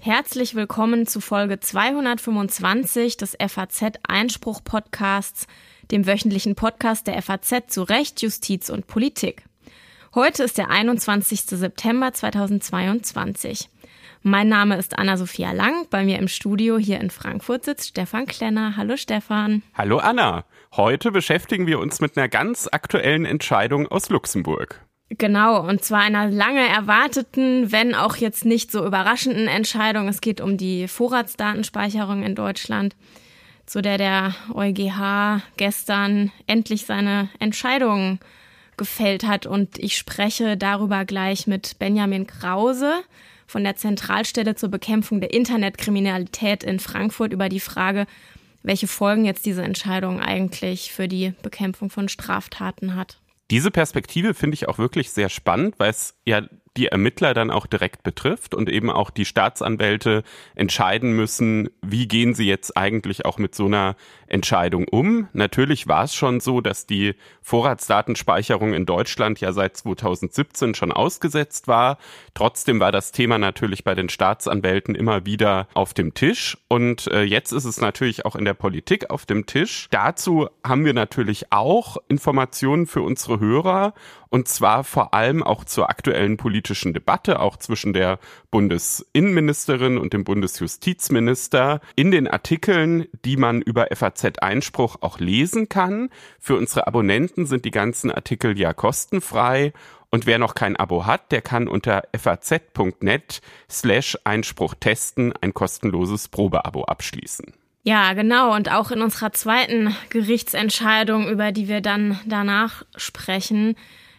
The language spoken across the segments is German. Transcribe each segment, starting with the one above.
Herzlich willkommen zu Folge 225 des FAZ Einspruch Podcasts, dem wöchentlichen Podcast der FAZ zu Recht, Justiz und Politik. Heute ist der 21. September 2022. Mein Name ist Anna-Sophia Lang. Bei mir im Studio hier in Frankfurt sitzt Stefan Klenner. Hallo Stefan. Hallo Anna. Heute beschäftigen wir uns mit einer ganz aktuellen Entscheidung aus Luxemburg. Genau, und zwar einer lange erwarteten, wenn auch jetzt nicht so überraschenden Entscheidung. Es geht um die Vorratsdatenspeicherung in Deutschland, zu der der EuGH gestern endlich seine Entscheidung gefällt hat. Und ich spreche darüber gleich mit Benjamin Krause von der Zentralstelle zur Bekämpfung der Internetkriminalität in Frankfurt über die Frage, welche Folgen jetzt diese Entscheidung eigentlich für die Bekämpfung von Straftaten hat. Diese Perspektive finde ich auch wirklich sehr spannend, weil es ja die Ermittler dann auch direkt betrifft und eben auch die Staatsanwälte entscheiden müssen, wie gehen sie jetzt eigentlich auch mit so einer Entscheidung um. Natürlich war es schon so, dass die Vorratsdatenspeicherung in Deutschland ja seit 2017 schon ausgesetzt war. Trotzdem war das Thema natürlich bei den Staatsanwälten immer wieder auf dem Tisch und äh, jetzt ist es natürlich auch in der Politik auf dem Tisch. Dazu haben wir natürlich auch Informationen für unsere Hörer und zwar vor allem auch zur aktuellen politischen Debatte, auch zwischen der Bundesinnenministerin und dem Bundesjustizminister in den Artikeln, die man über FAZ-Einspruch auch lesen kann. Für unsere Abonnenten sind die ganzen Artikel ja kostenfrei und wer noch kein Abo hat, der kann unter faz.net slash Einspruch testen ein kostenloses Probeabo abschließen. Ja, genau. Und auch in unserer zweiten Gerichtsentscheidung, über die wir dann danach sprechen,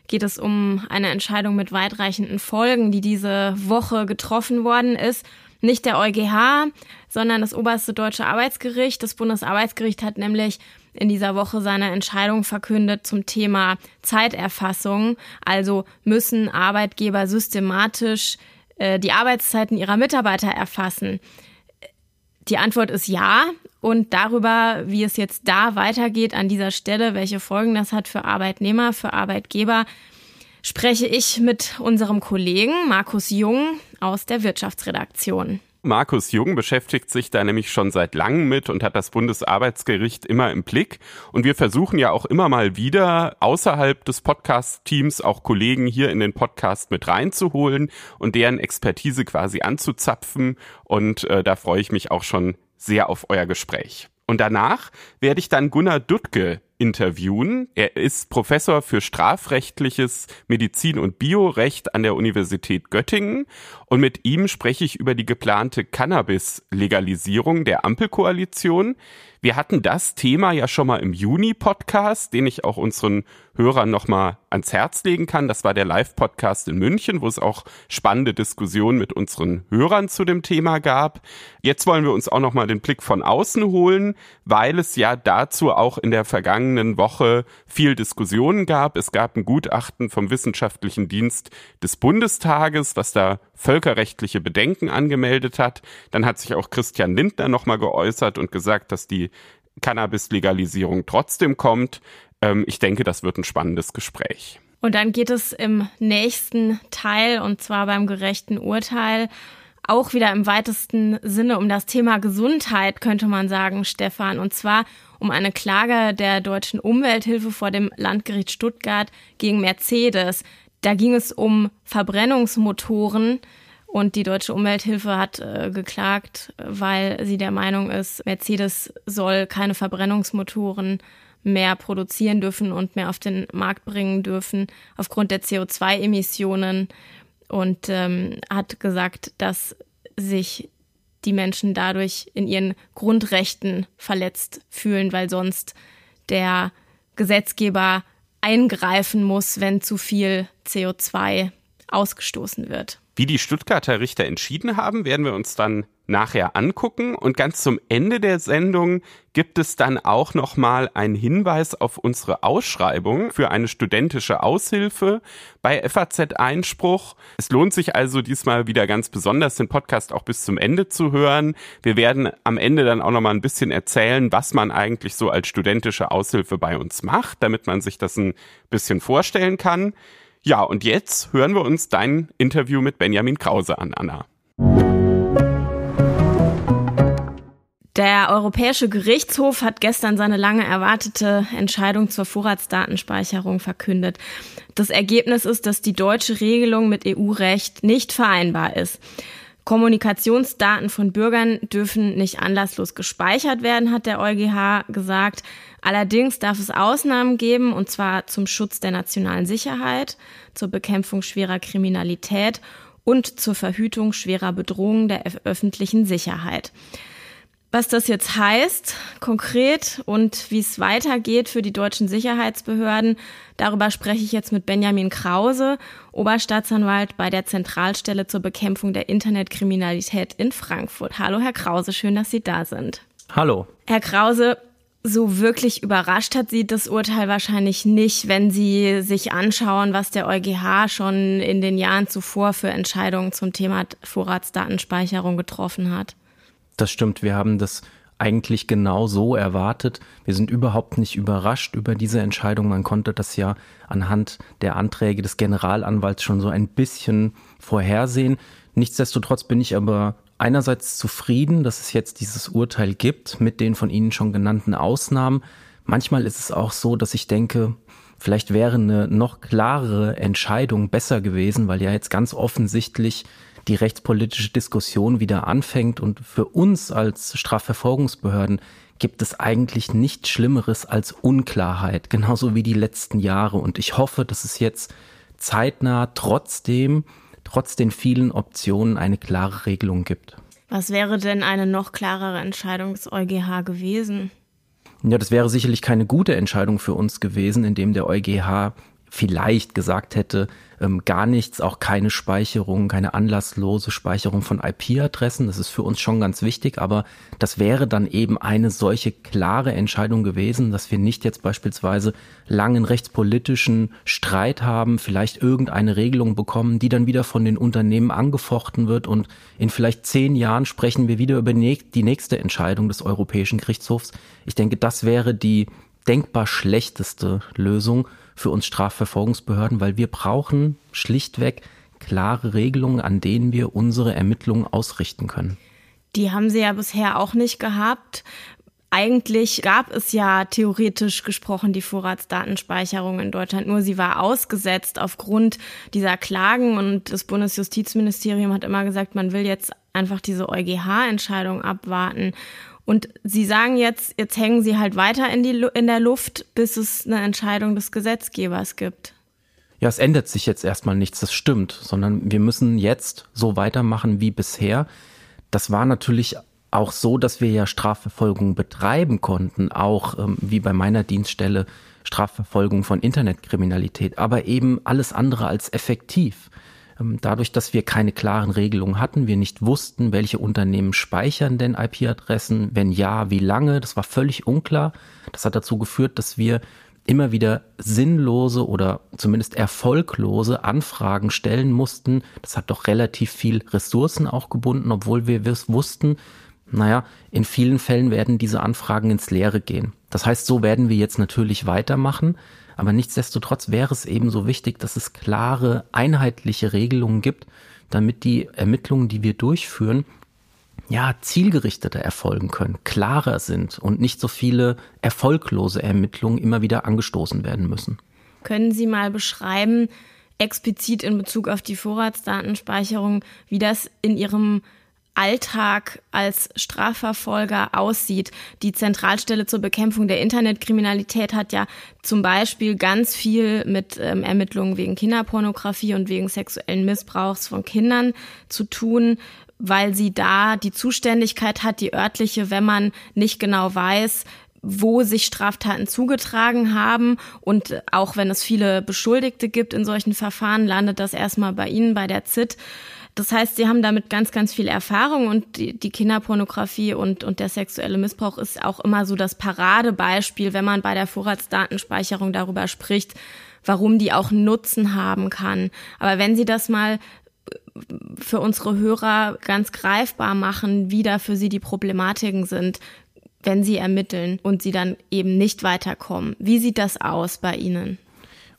geht es um eine Entscheidung mit weitreichenden Folgen, die diese Woche getroffen worden ist. Nicht der EuGH, sondern das oberste deutsche Arbeitsgericht. Das Bundesarbeitsgericht hat nämlich in dieser Woche seine Entscheidung verkündet zum Thema Zeiterfassung. Also müssen Arbeitgeber systematisch äh, die Arbeitszeiten ihrer Mitarbeiter erfassen. Die Antwort ist ja. Und darüber, wie es jetzt da weitergeht an dieser Stelle, welche Folgen das hat für Arbeitnehmer, für Arbeitgeber, spreche ich mit unserem Kollegen Markus Jung aus der Wirtschaftsredaktion. Markus Jung beschäftigt sich da nämlich schon seit langem mit und hat das Bundesarbeitsgericht immer im Blick. Und wir versuchen ja auch immer mal wieder außerhalb des Podcast-Teams auch Kollegen hier in den Podcast mit reinzuholen und deren Expertise quasi anzuzapfen. Und äh, da freue ich mich auch schon sehr auf euer Gespräch. Und danach werde ich dann Gunnar Duttke interviewen. Er ist Professor für strafrechtliches Medizin- und Biorecht an der Universität Göttingen und mit ihm spreche ich über die geplante Cannabis-Legalisierung der Ampelkoalition. Wir hatten das Thema ja schon mal im Juni-Podcast, den ich auch unseren Hörern nochmal ans Herz legen kann. Das war der Live-Podcast in München, wo es auch spannende Diskussionen mit unseren Hörern zu dem Thema gab. Jetzt wollen wir uns auch nochmal den Blick von außen holen, weil es ja dazu auch in der vergangenen Woche viel Diskussionen gab. Es gab ein Gutachten vom Wissenschaftlichen Dienst des Bundestages, was da völkerrechtliche Bedenken angemeldet hat. Dann hat sich auch Christian Lindner nochmal geäußert und gesagt, dass die Cannabis-Legalisierung trotzdem kommt. Ähm, ich denke, das wird ein spannendes Gespräch. Und dann geht es im nächsten Teil, und zwar beim gerechten Urteil, auch wieder im weitesten Sinne um das Thema Gesundheit, könnte man sagen, Stefan. Und zwar um eine Klage der deutschen Umwelthilfe vor dem Landgericht Stuttgart gegen Mercedes. Da ging es um Verbrennungsmotoren und die deutsche Umwelthilfe hat äh, geklagt, weil sie der Meinung ist, Mercedes soll keine Verbrennungsmotoren mehr produzieren dürfen und mehr auf den Markt bringen dürfen aufgrund der CO2-Emissionen und ähm, hat gesagt, dass sich die Menschen dadurch in ihren Grundrechten verletzt fühlen, weil sonst der Gesetzgeber eingreifen muss, wenn zu viel CO2 ausgestoßen wird. Wie die Stuttgarter Richter entschieden haben, werden wir uns dann nachher angucken. Und ganz zum Ende der Sendung gibt es dann auch nochmal einen Hinweis auf unsere Ausschreibung für eine studentische Aushilfe bei FAZ Einspruch. Es lohnt sich also diesmal wieder ganz besonders, den Podcast auch bis zum Ende zu hören. Wir werden am Ende dann auch nochmal ein bisschen erzählen, was man eigentlich so als studentische Aushilfe bei uns macht, damit man sich das ein bisschen vorstellen kann. Ja, und jetzt hören wir uns dein Interview mit Benjamin Krause an, Anna. Der Europäische Gerichtshof hat gestern seine lange erwartete Entscheidung zur Vorratsdatenspeicherung verkündet. Das Ergebnis ist, dass die deutsche Regelung mit EU-Recht nicht vereinbar ist. Kommunikationsdaten von Bürgern dürfen nicht anlasslos gespeichert werden, hat der EuGH gesagt. Allerdings darf es Ausnahmen geben, und zwar zum Schutz der nationalen Sicherheit, zur Bekämpfung schwerer Kriminalität und zur Verhütung schwerer Bedrohungen der öffentlichen Sicherheit. Was das jetzt heißt, konkret und wie es weitergeht für die deutschen Sicherheitsbehörden, darüber spreche ich jetzt mit Benjamin Krause, Oberstaatsanwalt bei der Zentralstelle zur Bekämpfung der Internetkriminalität in Frankfurt. Hallo, Herr Krause, schön, dass Sie da sind. Hallo. Herr Krause, so wirklich überrascht hat Sie das Urteil wahrscheinlich nicht, wenn Sie sich anschauen, was der EuGH schon in den Jahren zuvor für Entscheidungen zum Thema Vorratsdatenspeicherung getroffen hat. Das stimmt, wir haben das eigentlich genau so erwartet. Wir sind überhaupt nicht überrascht über diese Entscheidung. Man konnte das ja anhand der Anträge des Generalanwalts schon so ein bisschen vorhersehen. Nichtsdestotrotz bin ich aber einerseits zufrieden, dass es jetzt dieses Urteil gibt mit den von Ihnen schon genannten Ausnahmen. Manchmal ist es auch so, dass ich denke, vielleicht wäre eine noch klarere Entscheidung besser gewesen, weil ja jetzt ganz offensichtlich die rechtspolitische Diskussion wieder anfängt. Und für uns als Strafverfolgungsbehörden gibt es eigentlich nichts Schlimmeres als Unklarheit, genauso wie die letzten Jahre. Und ich hoffe, dass es jetzt zeitnah trotzdem, trotz den vielen Optionen, eine klare Regelung gibt. Was wäre denn eine noch klarere Entscheidung des EuGH gewesen? Ja, das wäre sicherlich keine gute Entscheidung für uns gewesen, indem der EuGH vielleicht gesagt hätte, ähm, gar nichts, auch keine Speicherung, keine anlasslose Speicherung von IP-Adressen. Das ist für uns schon ganz wichtig, aber das wäre dann eben eine solche klare Entscheidung gewesen, dass wir nicht jetzt beispielsweise langen rechtspolitischen Streit haben, vielleicht irgendeine Regelung bekommen, die dann wieder von den Unternehmen angefochten wird und in vielleicht zehn Jahren sprechen wir wieder über die nächste Entscheidung des Europäischen Gerichtshofs. Ich denke, das wäre die denkbar schlechteste Lösung für uns Strafverfolgungsbehörden, weil wir brauchen schlichtweg klare Regelungen, an denen wir unsere Ermittlungen ausrichten können. Die haben sie ja bisher auch nicht gehabt. Eigentlich gab es ja theoretisch gesprochen die Vorratsdatenspeicherung in Deutschland, nur sie war ausgesetzt aufgrund dieser Klagen und das Bundesjustizministerium hat immer gesagt, man will jetzt einfach diese EuGH-Entscheidung abwarten. Und Sie sagen jetzt, jetzt hängen Sie halt weiter in, die, in der Luft, bis es eine Entscheidung des Gesetzgebers gibt. Ja, es ändert sich jetzt erstmal nichts, das stimmt, sondern wir müssen jetzt so weitermachen wie bisher. Das war natürlich auch so, dass wir ja Strafverfolgung betreiben konnten, auch ähm, wie bei meiner Dienststelle Strafverfolgung von Internetkriminalität, aber eben alles andere als effektiv. Ähm, dadurch, dass wir keine klaren Regelungen hatten, wir nicht wussten, welche Unternehmen speichern denn IP-Adressen, wenn ja, wie lange, das war völlig unklar. Das hat dazu geführt, dass wir immer wieder sinnlose oder zumindest erfolglose Anfragen stellen mussten. Das hat doch relativ viel Ressourcen auch gebunden, obwohl wir wussten, naja, in vielen Fällen werden diese Anfragen ins Leere gehen. Das heißt, so werden wir jetzt natürlich weitermachen. Aber nichtsdestotrotz wäre es eben so wichtig, dass es klare, einheitliche Regelungen gibt, damit die Ermittlungen, die wir durchführen, ja, zielgerichteter erfolgen können, klarer sind und nicht so viele erfolglose Ermittlungen immer wieder angestoßen werden müssen. Können Sie mal beschreiben, explizit in Bezug auf die Vorratsdatenspeicherung, wie das in Ihrem Alltag als Strafverfolger aussieht. Die Zentralstelle zur Bekämpfung der Internetkriminalität hat ja zum Beispiel ganz viel mit ähm, Ermittlungen wegen Kinderpornografie und wegen sexuellen Missbrauchs von Kindern zu tun weil sie da die Zuständigkeit hat, die örtliche, wenn man nicht genau weiß, wo sich Straftaten zugetragen haben. Und auch wenn es viele Beschuldigte gibt in solchen Verfahren, landet das erstmal bei Ihnen, bei der ZIT. Das heißt, sie haben damit ganz, ganz viel Erfahrung und die, die Kinderpornografie und, und der sexuelle Missbrauch ist auch immer so das Paradebeispiel, wenn man bei der Vorratsdatenspeicherung darüber spricht, warum die auch Nutzen haben kann. Aber wenn Sie das mal für unsere Hörer ganz greifbar machen, wie da für Sie die Problematiken sind, wenn Sie ermitteln und Sie dann eben nicht weiterkommen. Wie sieht das aus bei Ihnen?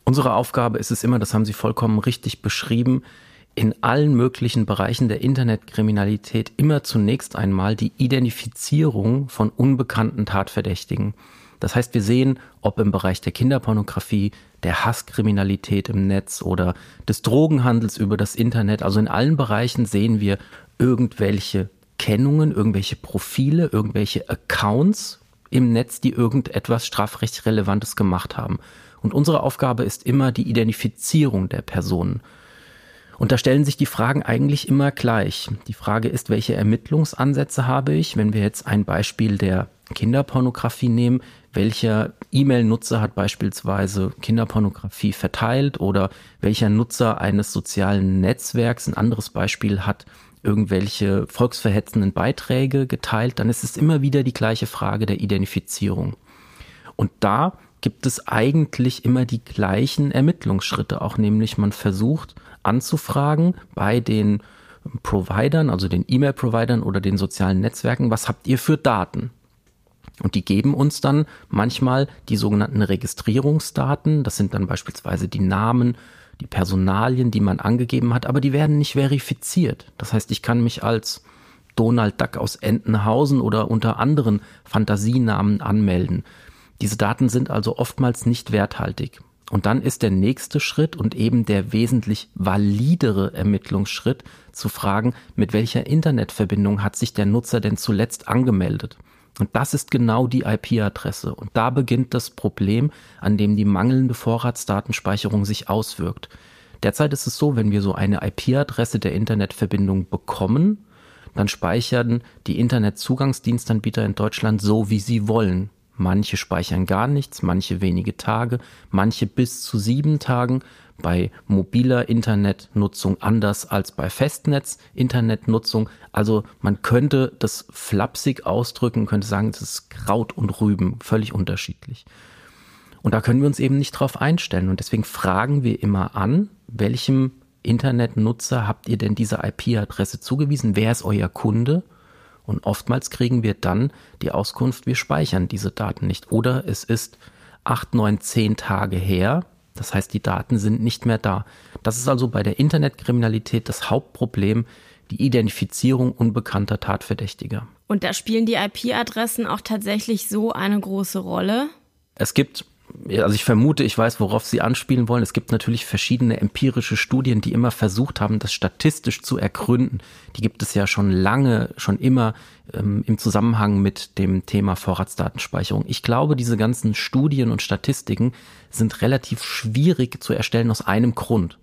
Unsere Aufgabe ist es immer, das haben Sie vollkommen richtig beschrieben, in allen möglichen Bereichen der Internetkriminalität immer zunächst einmal die Identifizierung von unbekannten Tatverdächtigen. Das heißt, wir sehen, ob im Bereich der Kinderpornografie, der Hasskriminalität im Netz oder des Drogenhandels über das Internet, also in allen Bereichen sehen wir irgendwelche Kennungen, irgendwelche Profile, irgendwelche Accounts im Netz, die irgendetwas strafrechtsrelevantes gemacht haben. Und unsere Aufgabe ist immer die Identifizierung der Personen. Und da stellen sich die Fragen eigentlich immer gleich. Die Frage ist, welche Ermittlungsansätze habe ich? Wenn wir jetzt ein Beispiel der Kinderpornografie nehmen, welcher E-Mail-Nutzer hat beispielsweise Kinderpornografie verteilt oder welcher Nutzer eines sozialen Netzwerks, ein anderes Beispiel, hat irgendwelche volksverhetzenden Beiträge geteilt, dann ist es immer wieder die gleiche Frage der Identifizierung. Und da gibt es eigentlich immer die gleichen Ermittlungsschritte, auch nämlich man versucht anzufragen bei den Providern, also den E-Mail-Providern oder den sozialen Netzwerken, was habt ihr für Daten? Und die geben uns dann manchmal die sogenannten Registrierungsdaten. Das sind dann beispielsweise die Namen, die Personalien, die man angegeben hat, aber die werden nicht verifiziert. Das heißt, ich kann mich als Donald Duck aus Entenhausen oder unter anderen Fantasienamen anmelden. Diese Daten sind also oftmals nicht werthaltig. Und dann ist der nächste Schritt und eben der wesentlich validere Ermittlungsschritt zu fragen, mit welcher Internetverbindung hat sich der Nutzer denn zuletzt angemeldet. Und das ist genau die IP-Adresse. Und da beginnt das Problem, an dem die mangelnde Vorratsdatenspeicherung sich auswirkt. Derzeit ist es so, wenn wir so eine IP-Adresse der Internetverbindung bekommen, dann speichern die Internetzugangsdienstanbieter in Deutschland so, wie sie wollen. Manche speichern gar nichts, manche wenige Tage, manche bis zu sieben Tagen. Bei mobiler Internetnutzung anders als bei Festnetz-Internetnutzung. Also man könnte das flapsig ausdrücken, könnte sagen, das ist Kraut und Rüben, völlig unterschiedlich. Und da können wir uns eben nicht drauf einstellen. Und deswegen fragen wir immer an, welchem Internetnutzer habt ihr denn diese IP-Adresse zugewiesen? Wer ist euer Kunde? Und oftmals kriegen wir dann die Auskunft, wir speichern diese Daten nicht. Oder es ist acht, neun, zehn Tage her. Das heißt, die Daten sind nicht mehr da. Das ist also bei der Internetkriminalität das Hauptproblem, die Identifizierung unbekannter Tatverdächtiger. Und da spielen die IP-Adressen auch tatsächlich so eine große Rolle? Es gibt also ich vermute, ich weiß, worauf Sie anspielen wollen. Es gibt natürlich verschiedene empirische Studien, die immer versucht haben, das statistisch zu ergründen. Die gibt es ja schon lange, schon immer ähm, im Zusammenhang mit dem Thema Vorratsdatenspeicherung. Ich glaube, diese ganzen Studien und Statistiken sind relativ schwierig zu erstellen aus einem Grund.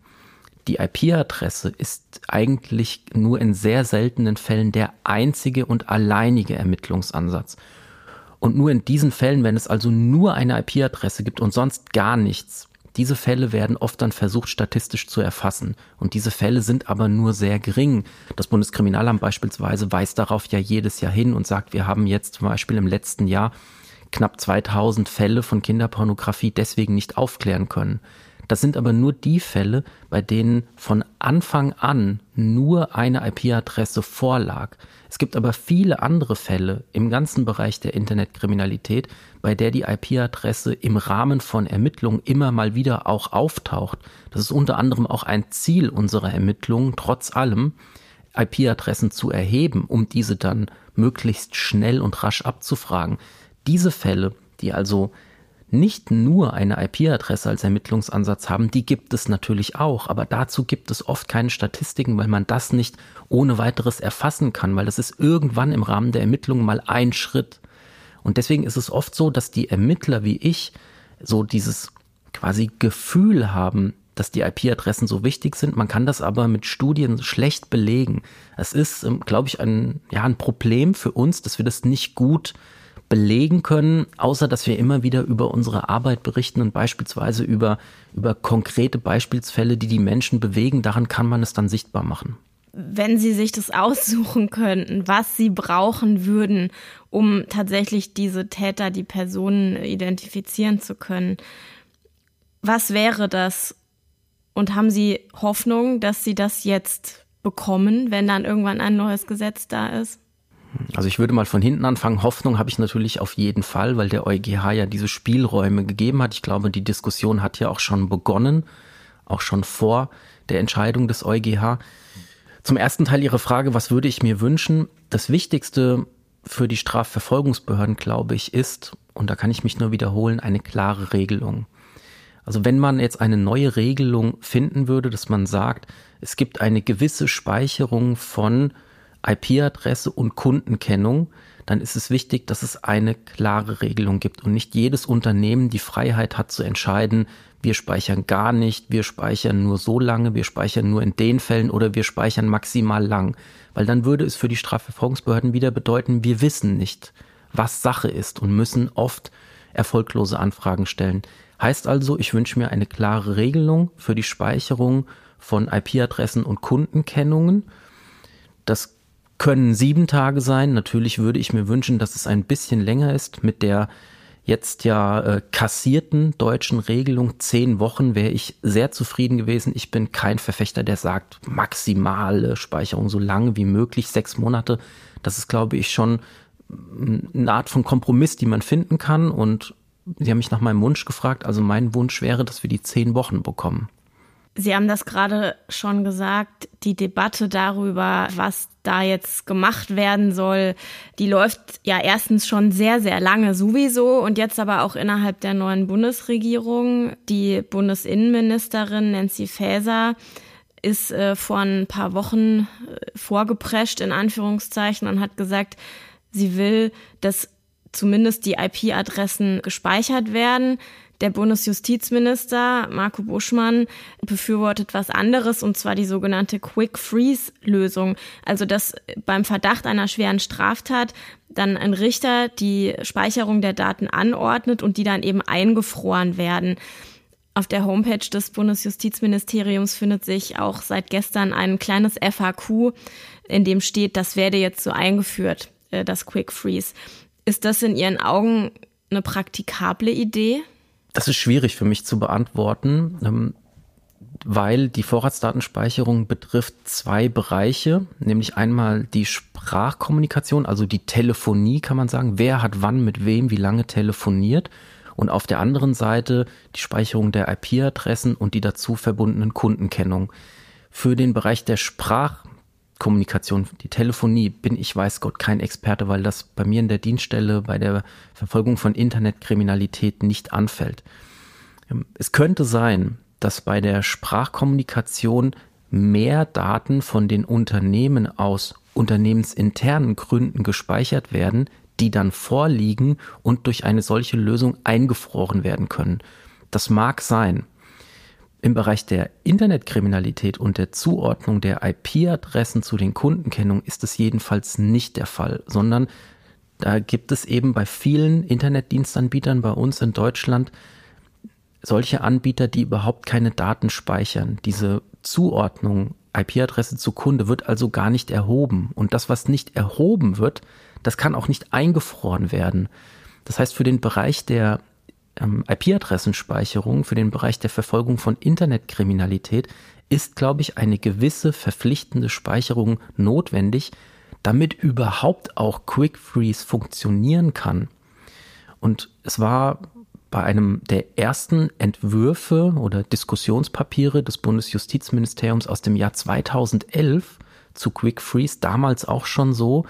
Die IP-Adresse ist eigentlich nur in sehr seltenen Fällen der einzige und alleinige Ermittlungsansatz. Und nur in diesen Fällen, wenn es also nur eine IP-Adresse gibt und sonst gar nichts, diese Fälle werden oft dann versucht, statistisch zu erfassen. Und diese Fälle sind aber nur sehr gering. Das Bundeskriminalamt beispielsweise weist darauf ja jedes Jahr hin und sagt, wir haben jetzt zum Beispiel im letzten Jahr knapp 2000 Fälle von Kinderpornografie deswegen nicht aufklären können. Das sind aber nur die Fälle, bei denen von Anfang an nur eine IP-Adresse vorlag. Es gibt aber viele andere Fälle im ganzen Bereich der Internetkriminalität, bei der die IP-Adresse im Rahmen von Ermittlungen immer mal wieder auch auftaucht. Das ist unter anderem auch ein Ziel unserer Ermittlungen, trotz allem IP-Adressen zu erheben, um diese dann möglichst schnell und rasch abzufragen. Diese Fälle, die also nicht nur eine IP-Adresse als Ermittlungsansatz haben, die gibt es natürlich auch, aber dazu gibt es oft keine Statistiken, weil man das nicht ohne weiteres erfassen kann, weil das ist irgendwann im Rahmen der Ermittlungen mal ein Schritt. Und deswegen ist es oft so, dass die Ermittler wie ich so dieses quasi Gefühl haben, dass die IP-Adressen so wichtig sind. Man kann das aber mit Studien schlecht belegen. Es ist, ähm, glaube ich, ein, ja, ein Problem für uns, dass wir das nicht gut belegen können, außer dass wir immer wieder über unsere Arbeit berichten und beispielsweise über, über konkrete Beispielsfälle, die die Menschen bewegen. Daran kann man es dann sichtbar machen. Wenn Sie sich das aussuchen könnten, was Sie brauchen würden, um tatsächlich diese Täter, die Personen identifizieren zu können, was wäre das? Und haben Sie Hoffnung, dass Sie das jetzt bekommen, wenn dann irgendwann ein neues Gesetz da ist? Also ich würde mal von hinten anfangen. Hoffnung habe ich natürlich auf jeden Fall, weil der EuGH ja diese Spielräume gegeben hat. Ich glaube, die Diskussion hat ja auch schon begonnen, auch schon vor der Entscheidung des EuGH. Zum ersten Teil Ihrer Frage, was würde ich mir wünschen? Das Wichtigste für die Strafverfolgungsbehörden, glaube ich, ist, und da kann ich mich nur wiederholen, eine klare Regelung. Also wenn man jetzt eine neue Regelung finden würde, dass man sagt, es gibt eine gewisse Speicherung von IP-Adresse und Kundenkennung, dann ist es wichtig, dass es eine klare Regelung gibt und nicht jedes Unternehmen die Freiheit hat zu entscheiden, wir speichern gar nicht, wir speichern nur so lange, wir speichern nur in den Fällen oder wir speichern maximal lang. Weil dann würde es für die Strafverfolgungsbehörden wieder bedeuten, wir wissen nicht, was Sache ist und müssen oft erfolglose Anfragen stellen. Heißt also, ich wünsche mir eine klare Regelung für die Speicherung von IP-Adressen und Kundenkennungen. Das können sieben Tage sein. Natürlich würde ich mir wünschen, dass es ein bisschen länger ist. Mit der jetzt ja äh, kassierten deutschen Regelung zehn Wochen wäre ich sehr zufrieden gewesen. Ich bin kein Verfechter, der sagt maximale Speicherung so lange wie möglich, sechs Monate. Das ist, glaube ich, schon eine Art von Kompromiss, die man finden kann. Und Sie haben mich nach meinem Wunsch gefragt. Also mein Wunsch wäre, dass wir die zehn Wochen bekommen. Sie haben das gerade schon gesagt, die Debatte darüber, was da jetzt gemacht werden soll, die läuft ja erstens schon sehr, sehr lange sowieso und jetzt aber auch innerhalb der neuen Bundesregierung. Die Bundesinnenministerin Nancy Faeser ist äh, vor ein paar Wochen äh, vorgeprescht in Anführungszeichen und hat gesagt, sie will, dass zumindest die IP-Adressen gespeichert werden. Der Bundesjustizminister Marco Buschmann befürwortet was anderes, und zwar die sogenannte Quick Freeze Lösung. Also, dass beim Verdacht einer schweren Straftat dann ein Richter die Speicherung der Daten anordnet und die dann eben eingefroren werden. Auf der Homepage des Bundesjustizministeriums findet sich auch seit gestern ein kleines FAQ, in dem steht, das werde jetzt so eingeführt, äh, das Quick Freeze. Ist das in Ihren Augen eine praktikable Idee? Das ist schwierig für mich zu beantworten, ähm, weil die Vorratsdatenspeicherung betrifft zwei Bereiche, nämlich einmal die Sprachkommunikation, also die Telefonie kann man sagen, wer hat wann mit wem wie lange telefoniert und auf der anderen Seite die Speicherung der IP-Adressen und die dazu verbundenen Kundenkennung. Für den Bereich der Sprach Kommunikation, die Telefonie, bin ich weiß Gott kein Experte, weil das bei mir in der Dienststelle bei der Verfolgung von Internetkriminalität nicht anfällt. Ähm, es könnte sein, dass bei der Sprachkommunikation mehr Daten von den Unternehmen aus unternehmensinternen Gründen gespeichert werden, die dann vorliegen und durch eine solche Lösung eingefroren werden können. Das mag sein. Im Bereich der Internetkriminalität und der Zuordnung der IP-Adressen zu den Kundenkennungen ist es jedenfalls nicht der Fall, sondern da gibt es eben bei vielen Internetdienstanbietern bei uns in Deutschland solche Anbieter, die überhaupt keine Daten speichern. Diese Zuordnung IP-Adresse zu Kunde wird also gar nicht erhoben. Und das, was nicht erhoben wird, das kann auch nicht eingefroren werden. Das heißt, für den Bereich der ähm, IP-Adressenspeicherung für den Bereich der Verfolgung von Internetkriminalität ist, glaube ich, eine gewisse verpflichtende Speicherung notwendig, damit überhaupt auch Quick Freeze funktionieren kann. Und es war bei einem der ersten Entwürfe oder Diskussionspapiere des Bundesjustizministeriums aus dem Jahr 2011 zu Quick Freeze damals auch schon so,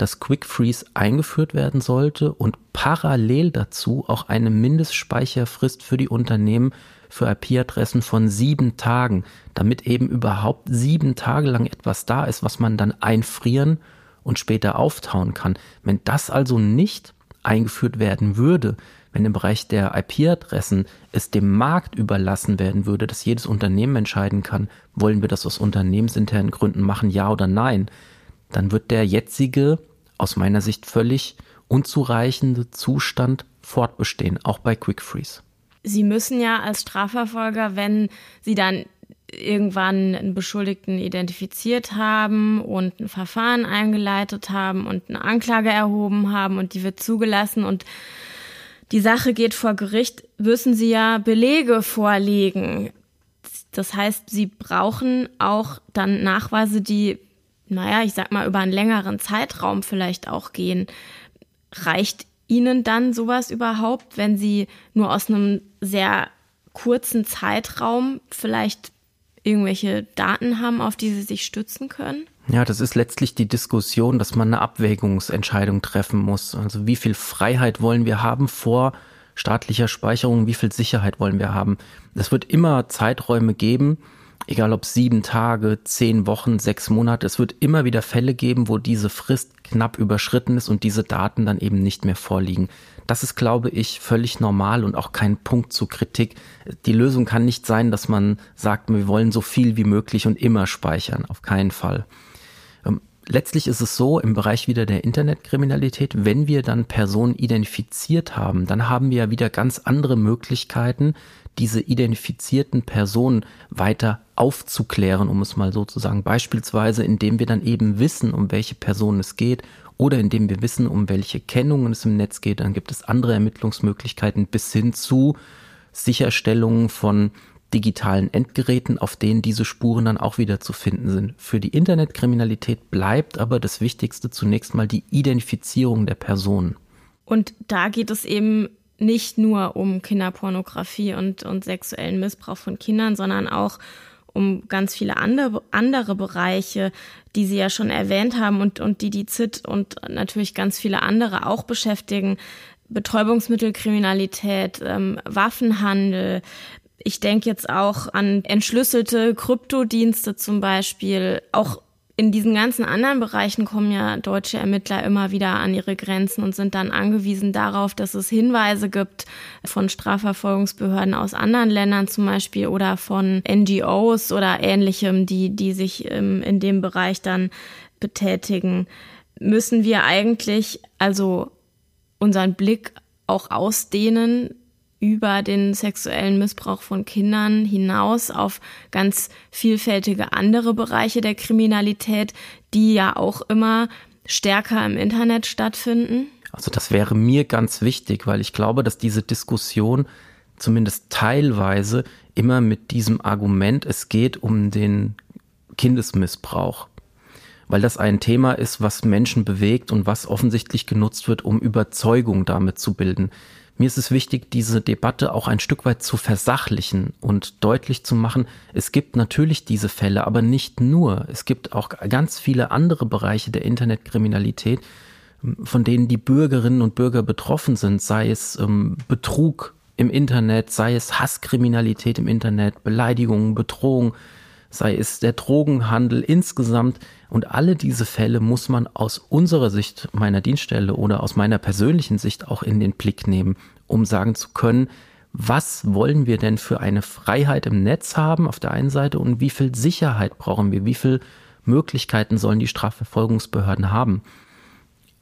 dass Quick Freeze eingeführt werden sollte und parallel dazu auch eine Mindestspeicherfrist für die Unternehmen für IP-Adressen von sieben Tagen, damit eben überhaupt sieben Tage lang etwas da ist, was man dann einfrieren und später auftauen kann. Wenn das also nicht eingeführt werden würde, wenn im Bereich der IP-Adressen es dem Markt überlassen werden würde, dass jedes Unternehmen entscheiden kann, wollen wir das aus unternehmensinternen Gründen machen, ja oder nein, dann wird der jetzige aus meiner Sicht völlig unzureichende Zustand fortbestehen, auch bei Quick Freeze. Sie müssen ja als Strafverfolger, wenn Sie dann irgendwann einen Beschuldigten identifiziert haben und ein Verfahren eingeleitet haben und eine Anklage erhoben haben und die wird zugelassen und die Sache geht vor Gericht, müssen Sie ja Belege vorlegen. Das heißt, Sie brauchen auch dann Nachweise, die naja, ich sag mal, über einen längeren Zeitraum vielleicht auch gehen. Reicht Ihnen dann sowas überhaupt, wenn Sie nur aus einem sehr kurzen Zeitraum vielleicht irgendwelche Daten haben, auf die Sie sich stützen können? Ja, das ist letztlich die Diskussion, dass man eine Abwägungsentscheidung treffen muss. Also wie viel Freiheit wollen wir haben vor staatlicher Speicherung, wie viel Sicherheit wollen wir haben. Es wird immer Zeiträume geben, egal ob sieben Tage, zehn Wochen, sechs Monate, es wird immer wieder Fälle geben, wo diese Frist knapp überschritten ist und diese Daten dann eben nicht mehr vorliegen. Das ist, glaube ich, völlig normal und auch kein Punkt zu Kritik. Die Lösung kann nicht sein, dass man sagt, wir wollen so viel wie möglich und immer speichern. Auf keinen Fall. Ähm, letztlich ist es so im Bereich wieder der Internetkriminalität, wenn wir dann Personen identifiziert haben, dann haben wir ja wieder ganz andere Möglichkeiten, diese identifizierten Personen weiter aufzuklären, um es mal so zu sagen. Beispielsweise, indem wir dann eben wissen, um welche Person es geht oder indem wir wissen, um welche Kennungen es im Netz geht. Dann gibt es andere Ermittlungsmöglichkeiten bis hin zu Sicherstellungen von digitalen Endgeräten, auf denen diese Spuren dann auch wieder zu finden sind. Für die Internetkriminalität bleibt aber das Wichtigste zunächst mal die Identifizierung der Person. Und da geht es eben nicht nur um Kinderpornografie und, und sexuellen Missbrauch von Kindern, sondern auch um ganz viele andere, andere Bereiche, die Sie ja schon erwähnt haben und, und die die ZIT und natürlich ganz viele andere auch beschäftigen. Betäubungsmittelkriminalität, ähm, Waffenhandel. Ich denke jetzt auch an entschlüsselte Kryptodienste zum Beispiel, auch in diesen ganzen anderen Bereichen kommen ja deutsche Ermittler immer wieder an ihre Grenzen und sind dann angewiesen darauf, dass es Hinweise gibt von Strafverfolgungsbehörden aus anderen Ländern zum Beispiel oder von NGOs oder ähnlichem, die, die sich in dem Bereich dann betätigen. Müssen wir eigentlich also unseren Blick auch ausdehnen über den sexuellen Missbrauch von Kindern hinaus auf ganz vielfältige andere Bereiche der Kriminalität, die ja auch immer stärker im Internet stattfinden? Also das wäre mir ganz wichtig, weil ich glaube, dass diese Diskussion zumindest teilweise immer mit diesem Argument, es geht um den Kindesmissbrauch, weil das ein Thema ist, was Menschen bewegt und was offensichtlich genutzt wird, um Überzeugung damit zu bilden. Mir ist es wichtig, diese Debatte auch ein Stück weit zu versachlichen und deutlich zu machen, es gibt natürlich diese Fälle, aber nicht nur. Es gibt auch ganz viele andere Bereiche der Internetkriminalität, von denen die Bürgerinnen und Bürger betroffen sind, sei es ähm, Betrug im Internet, sei es Hasskriminalität im Internet, Beleidigungen, Bedrohung, sei es der Drogenhandel insgesamt. Und alle diese Fälle muss man aus unserer Sicht meiner Dienststelle oder aus meiner persönlichen Sicht auch in den Blick nehmen, um sagen zu können, was wollen wir denn für eine Freiheit im Netz haben auf der einen Seite und wie viel Sicherheit brauchen wir, wie viel Möglichkeiten sollen die Strafverfolgungsbehörden haben.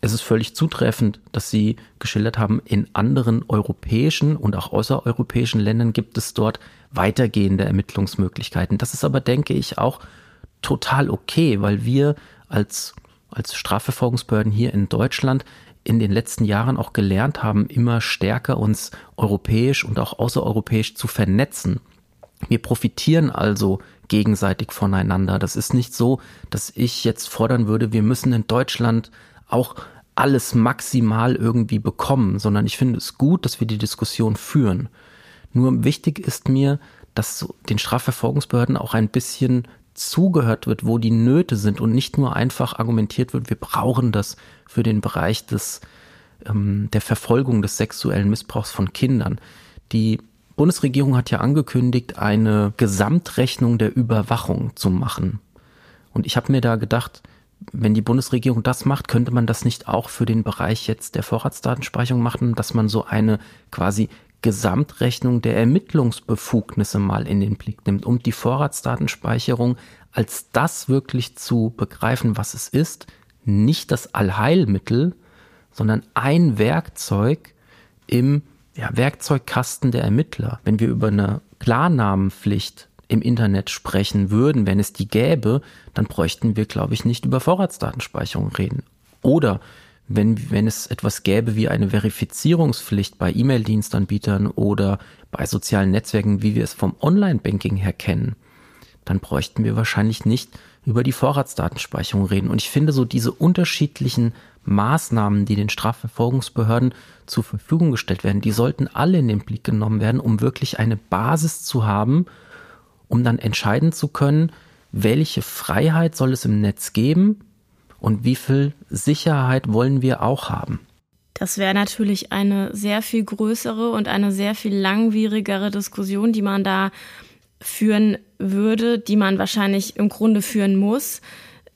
Es ist völlig zutreffend, dass Sie geschildert haben, in anderen europäischen und auch außereuropäischen Ländern gibt es dort weitergehende Ermittlungsmöglichkeiten. Das ist aber, denke ich, auch total okay, weil wir als, als Strafverfolgungsbehörden hier in Deutschland in den letzten Jahren auch gelernt haben, immer stärker uns europäisch und auch außereuropäisch zu vernetzen. Wir profitieren also gegenseitig voneinander. Das ist nicht so, dass ich jetzt fordern würde, wir müssen in Deutschland auch alles maximal irgendwie bekommen, sondern ich finde es gut, dass wir die Diskussion führen. Nur wichtig ist mir, dass den Strafverfolgungsbehörden auch ein bisschen zugehört wird, wo die Nöte sind und nicht nur einfach argumentiert wird, wir brauchen das für den Bereich des, ähm, der Verfolgung des sexuellen Missbrauchs von Kindern. Die Bundesregierung hat ja angekündigt, eine Gesamtrechnung der Überwachung zu machen. Und ich habe mir da gedacht, wenn die Bundesregierung das macht, könnte man das nicht auch für den Bereich jetzt der Vorratsdatenspeicherung machen, dass man so eine quasi Gesamtrechnung der Ermittlungsbefugnisse mal in den Blick nimmt, um die Vorratsdatenspeicherung als das wirklich zu begreifen, was es ist, nicht das Allheilmittel, sondern ein Werkzeug im ja, Werkzeugkasten der Ermittler. Wenn wir über eine Klarnamenpflicht im Internet sprechen würden, wenn es die gäbe, dann bräuchten wir, glaube ich, nicht über Vorratsdatenspeicherung reden. Oder wenn, wenn es etwas gäbe wie eine Verifizierungspflicht bei E-Mail-Dienstanbietern oder bei sozialen Netzwerken, wie wir es vom Online-Banking her kennen, dann bräuchten wir wahrscheinlich nicht über die Vorratsdatenspeicherung reden. Und ich finde so diese unterschiedlichen Maßnahmen, die den Strafverfolgungsbehörden zur Verfügung gestellt werden, die sollten alle in den Blick genommen werden, um wirklich eine Basis zu haben, um dann entscheiden zu können, welche Freiheit soll es im Netz geben und wie viel Sicherheit wollen wir auch haben. Das wäre natürlich eine sehr viel größere und eine sehr viel langwierigere Diskussion, die man da führen würde, die man wahrscheinlich im Grunde führen muss.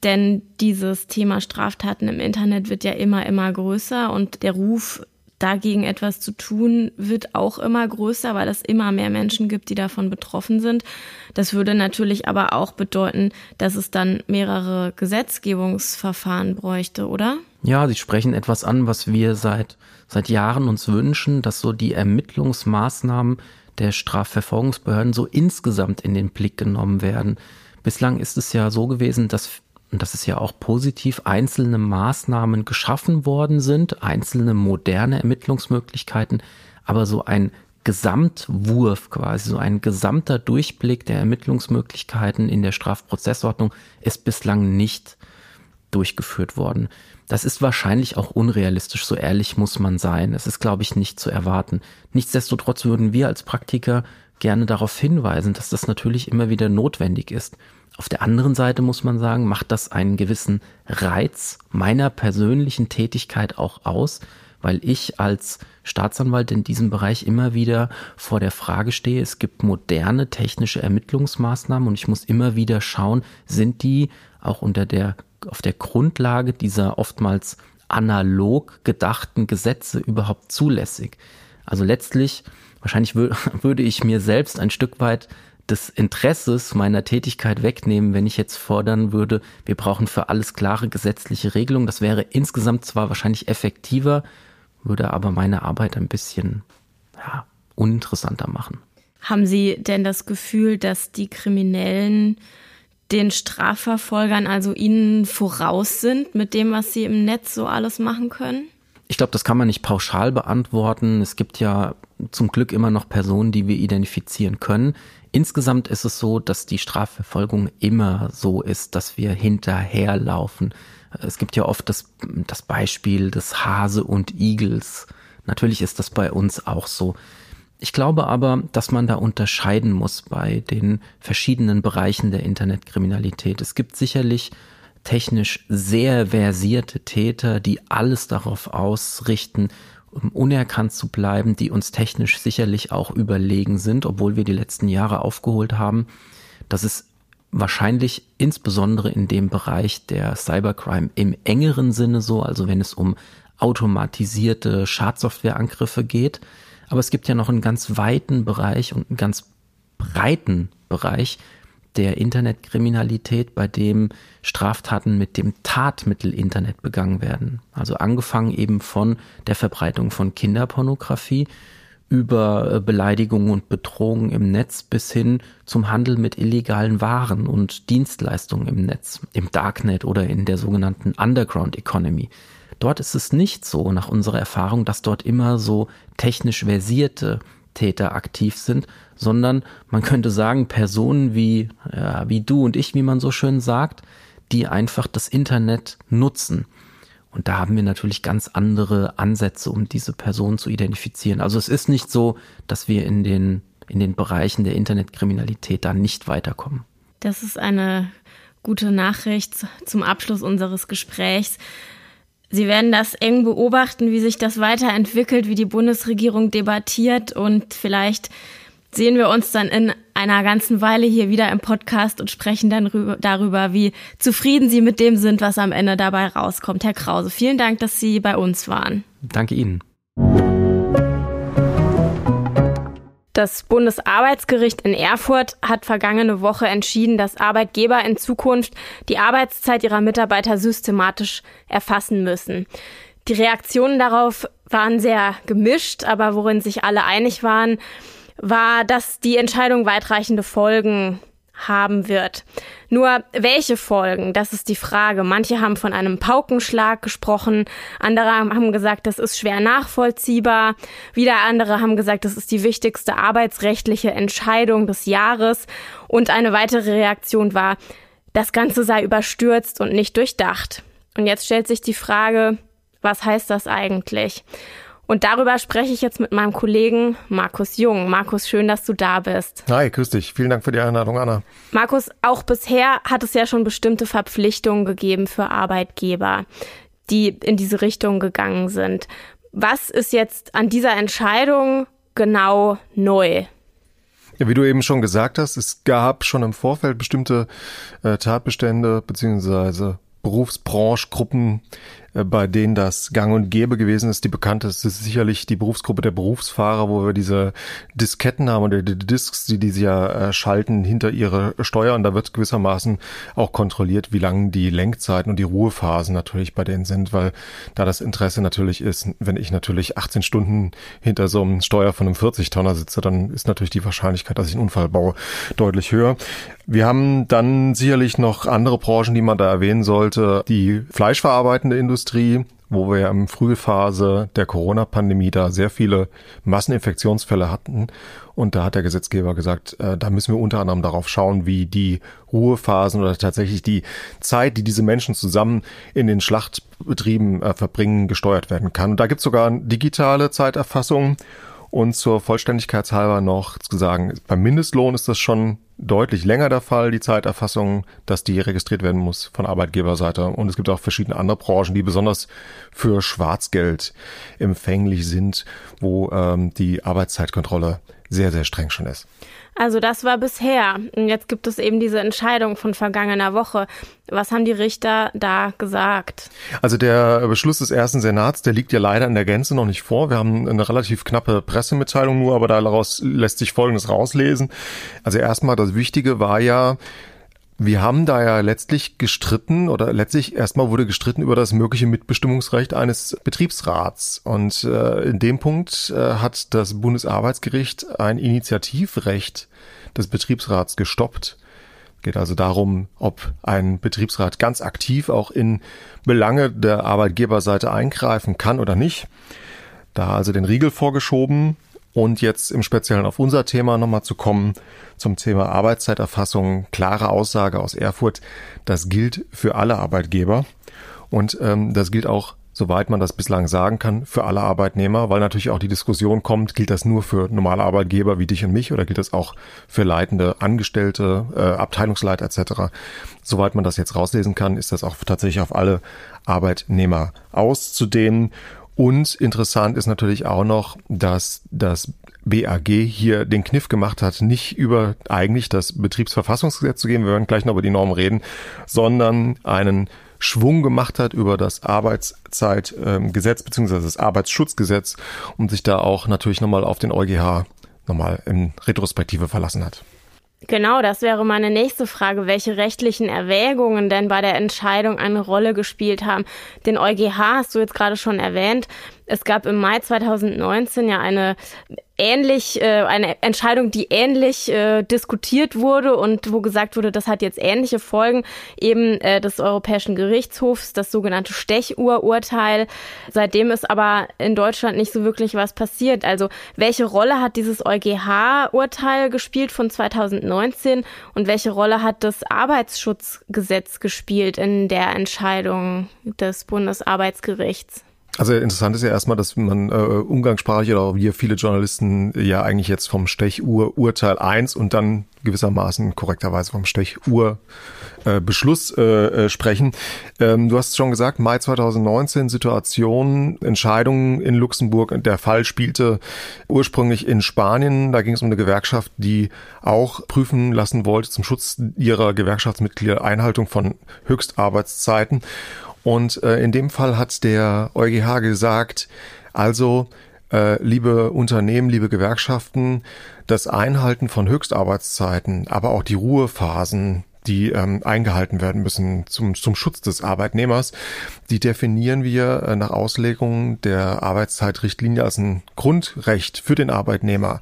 Denn dieses Thema Straftaten im Internet wird ja immer, immer größer und der Ruf dagegen etwas zu tun, wird auch immer größer, weil es immer mehr Menschen gibt, die davon betroffen sind. Das würde natürlich aber auch bedeuten, dass es dann mehrere Gesetzgebungsverfahren bräuchte, oder? Ja, Sie sprechen etwas an, was wir seit, seit Jahren uns wünschen, dass so die Ermittlungsmaßnahmen der Strafverfolgungsbehörden so insgesamt in den Blick genommen werden. Bislang ist es ja so gewesen, dass und das ist ja auch positiv, einzelne Maßnahmen geschaffen worden sind, einzelne moderne Ermittlungsmöglichkeiten, aber so ein Gesamtwurf quasi, so ein gesamter Durchblick der Ermittlungsmöglichkeiten in der Strafprozessordnung ist bislang nicht durchgeführt worden. Das ist wahrscheinlich auch unrealistisch, so ehrlich muss man sein. Es ist, glaube ich, nicht zu erwarten. Nichtsdestotrotz würden wir als Praktiker gerne darauf hinweisen, dass das natürlich immer wieder notwendig ist. Auf der anderen Seite muss man sagen, macht das einen gewissen Reiz meiner persönlichen Tätigkeit auch aus, weil ich als Staatsanwalt in diesem Bereich immer wieder vor der Frage stehe, es gibt moderne technische Ermittlungsmaßnahmen und ich muss immer wieder schauen, sind die auch unter der, auf der Grundlage dieser oftmals analog gedachten Gesetze überhaupt zulässig? Also letztlich, wahrscheinlich würde ich mir selbst ein Stück weit des Interesses meiner Tätigkeit wegnehmen, wenn ich jetzt fordern würde, wir brauchen für alles klare gesetzliche Regelungen. Das wäre insgesamt zwar wahrscheinlich effektiver, würde aber meine Arbeit ein bisschen ja, uninteressanter machen. Haben Sie denn das Gefühl, dass die Kriminellen den Strafverfolgern, also ihnen voraus sind mit dem, was sie im Netz so alles machen können? Ich glaube, das kann man nicht pauschal beantworten. Es gibt ja zum Glück immer noch Personen, die wir identifizieren können. Insgesamt ist es so, dass die Strafverfolgung immer so ist, dass wir hinterherlaufen. Es gibt ja oft das, das Beispiel des Hase und Igels. Natürlich ist das bei uns auch so. Ich glaube aber, dass man da unterscheiden muss bei den verschiedenen Bereichen der Internetkriminalität. Es gibt sicherlich technisch sehr versierte Täter, die alles darauf ausrichten, um unerkannt zu bleiben, die uns technisch sicherlich auch überlegen sind, obwohl wir die letzten Jahre aufgeholt haben. Das ist wahrscheinlich insbesondere in dem Bereich der Cybercrime im engeren Sinne so, also wenn es um automatisierte Schadsoftwareangriffe geht. Aber es gibt ja noch einen ganz weiten Bereich und einen ganz breiten Bereich, der Internetkriminalität, bei dem Straftaten mit dem Tatmittel Internet begangen werden. Also angefangen eben von der Verbreitung von Kinderpornografie über äh, Beleidigungen und Bedrohungen im Netz bis hin zum Handel mit illegalen Waren und Dienstleistungen im Netz, im Darknet oder in der sogenannten Underground Economy. Dort ist es nicht so, nach unserer Erfahrung, dass dort immer so technisch versierte Täter aktiv sind, sondern man könnte sagen, Personen wie, ja, wie du und ich, wie man so schön sagt, die einfach das Internet nutzen. Und da haben wir natürlich ganz andere Ansätze, um diese Personen zu identifizieren. Also es ist nicht so, dass wir in den, in den Bereichen der Internetkriminalität da nicht weiterkommen. Das ist eine gute Nachricht zum Abschluss unseres Gesprächs. Sie werden das eng beobachten, wie sich das weiterentwickelt, wie die Bundesregierung debattiert und vielleicht sehen wir uns dann in einer ganzen Weile hier wieder im Podcast und sprechen dann darüber, wie zufrieden Sie mit dem sind, was am Ende dabei rauskommt. Herr Krause, vielen Dank, dass Sie bei uns waren. Danke Ihnen. Das Bundesarbeitsgericht in Erfurt hat vergangene Woche entschieden, dass Arbeitgeber in Zukunft die Arbeitszeit ihrer Mitarbeiter systematisch erfassen müssen. Die Reaktionen darauf waren sehr gemischt, aber worin sich alle einig waren, war, dass die Entscheidung weitreichende Folgen haben wird. Nur welche Folgen, das ist die Frage. Manche haben von einem Paukenschlag gesprochen, andere haben gesagt, das ist schwer nachvollziehbar, wieder andere haben gesagt, das ist die wichtigste arbeitsrechtliche Entscheidung des Jahres und eine weitere Reaktion war, das Ganze sei überstürzt und nicht durchdacht. Und jetzt stellt sich die Frage, was heißt das eigentlich? Und darüber spreche ich jetzt mit meinem Kollegen Markus Jung. Markus, schön, dass du da bist. Hi, grüß dich. Vielen Dank für die Einladung, Anna. Markus, auch bisher hat es ja schon bestimmte Verpflichtungen gegeben für Arbeitgeber, die in diese Richtung gegangen sind. Was ist jetzt an dieser Entscheidung genau neu? Ja, wie du eben schon gesagt hast, es gab schon im Vorfeld bestimmte äh, Tatbestände beziehungsweise Berufsbranchgruppen, äh, bei denen das gang und gäbe gewesen ist. Die bekannteste ist sicherlich die Berufsgruppe der Berufsfahrer, wo wir diese Disketten haben oder die Disks, die, die sie ja äh, schalten hinter ihre Steuer und da wird gewissermaßen auch kontrolliert, wie lang die Lenkzeiten und die Ruhephasen natürlich bei denen sind, weil da das Interesse natürlich ist, wenn ich natürlich 18 Stunden hinter so einem Steuer von einem 40-Tonner sitze, dann ist natürlich die Wahrscheinlichkeit, dass ich einen Unfall baue, deutlich höher. Wir haben dann sicherlich noch andere Branchen, die man da erwähnen sollte. Die fleischverarbeitende Industrie, wo wir ja im Frühphase der Corona-Pandemie da sehr viele Masseninfektionsfälle hatten. Und da hat der Gesetzgeber gesagt, äh, da müssen wir unter anderem darauf schauen, wie die Ruhephasen oder tatsächlich die Zeit, die diese Menschen zusammen in den Schlachtbetrieben äh, verbringen, gesteuert werden kann. Und da gibt es sogar digitale Zeiterfassung. Und zur Vollständigkeit halber noch zu sagen, beim Mindestlohn ist das schon deutlich länger der Fall, die Zeiterfassung, dass die registriert werden muss von Arbeitgeberseite. Und es gibt auch verschiedene andere Branchen, die besonders für Schwarzgeld empfänglich sind, wo ähm, die Arbeitszeitkontrolle sehr, sehr streng schon ist. Also das war bisher. Und jetzt gibt es eben diese Entscheidung von vergangener Woche. Was haben die Richter da gesagt? Also der Beschluss des ersten Senats, der liegt ja leider in der Gänze noch nicht vor. Wir haben eine relativ knappe Pressemitteilung nur, aber daraus lässt sich Folgendes rauslesen. Also erstmal das Wichtige war ja, wir haben da ja letztlich gestritten oder letztlich erstmal wurde gestritten über das mögliche Mitbestimmungsrecht eines Betriebsrats. Und äh, in dem Punkt äh, hat das Bundesarbeitsgericht ein Initiativrecht des Betriebsrats gestoppt. Geht also darum, ob ein Betriebsrat ganz aktiv auch in Belange der Arbeitgeberseite eingreifen kann oder nicht. Da also den Riegel vorgeschoben und jetzt im Speziellen auf unser Thema nochmal zu kommen, zum Thema Arbeitszeiterfassung, klare Aussage aus Erfurt, das gilt für alle Arbeitgeber und ähm, das gilt auch, soweit man das bislang sagen kann, für alle Arbeitnehmer, weil natürlich auch die Diskussion kommt, gilt das nur für normale Arbeitgeber wie dich und mich oder gilt das auch für leitende Angestellte, äh, Abteilungsleiter etc. Soweit man das jetzt rauslesen kann, ist das auch tatsächlich auf alle Arbeitnehmer auszudehnen. Und interessant ist natürlich auch noch, dass das BAG hier den Kniff gemacht hat, nicht über eigentlich das Betriebsverfassungsgesetz zu gehen, wir werden gleich noch über die Normen reden, sondern einen Schwung gemacht hat über das Arbeitszeitgesetz beziehungsweise das Arbeitsschutzgesetz und sich da auch natürlich nochmal auf den EuGH nochmal in Retrospektive verlassen hat. Genau, das wäre meine nächste Frage, welche rechtlichen Erwägungen denn bei der Entscheidung eine Rolle gespielt haben. Den EuGH hast du jetzt gerade schon erwähnt. Es gab im Mai 2019 ja eine ähnlich, äh, eine Entscheidung, die ähnlich äh, diskutiert wurde und wo gesagt wurde, das hat jetzt ähnliche Folgen, eben äh, des Europäischen Gerichtshofs, das sogenannte Stechuhrurteil. Seitdem ist aber in Deutschland nicht so wirklich was passiert. Also welche Rolle hat dieses EuGH-Urteil gespielt von 2019 und welche Rolle hat das Arbeitsschutzgesetz gespielt in der Entscheidung des Bundesarbeitsgerichts? Also interessant ist ja erstmal, dass man äh, umgangssprachlich oder auch wir viele Journalisten ja eigentlich jetzt vom Stechuhr-Urteil 1 und dann gewissermaßen korrekterweise vom Stechuhr-Beschluss äh, äh, sprechen. Ähm, du hast schon gesagt, Mai 2019, Situation, Entscheidung in Luxemburg. Der Fall spielte ursprünglich in Spanien. Da ging es um eine Gewerkschaft, die auch prüfen lassen wollte zum Schutz ihrer Gewerkschaftsmitglieder Einhaltung von Höchstarbeitszeiten. Und äh, in dem Fall hat der EuGH gesagt, also äh, liebe Unternehmen, liebe Gewerkschaften, das Einhalten von Höchstarbeitszeiten, aber auch die Ruhephasen, die ähm, eingehalten werden müssen zum, zum Schutz des Arbeitnehmers, die definieren wir äh, nach Auslegung der Arbeitszeitrichtlinie als ein Grundrecht für den Arbeitnehmer.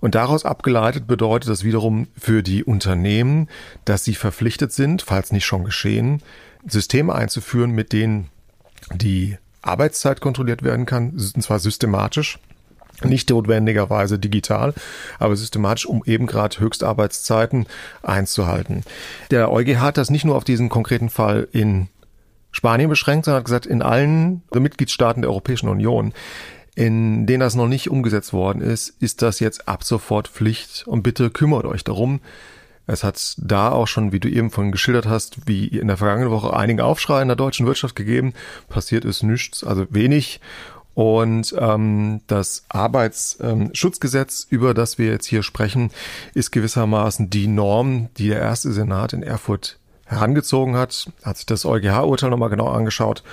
Und daraus abgeleitet bedeutet das wiederum für die Unternehmen, dass sie verpflichtet sind, falls nicht schon geschehen, Systeme einzuführen, mit denen die Arbeitszeit kontrolliert werden kann, und zwar systematisch. Nicht notwendigerweise digital, aber systematisch, um eben gerade Höchstarbeitszeiten einzuhalten. Der EuGH hat das nicht nur auf diesen konkreten Fall in Spanien beschränkt, sondern hat gesagt, in allen Mitgliedstaaten der Europäischen Union, in denen das noch nicht umgesetzt worden ist, ist das jetzt ab sofort Pflicht und bitte kümmert euch darum. Es hat da auch schon, wie du eben von geschildert hast, wie in der vergangenen Woche einige Aufschrei in der deutschen Wirtschaft gegeben. Passiert ist nichts, also wenig. Und ähm, das Arbeitsschutzgesetz, über das wir jetzt hier sprechen, ist gewissermaßen die Norm, die der erste Senat in Erfurt herangezogen hat, hat sich das EuGH-Urteil nochmal genau angeschaut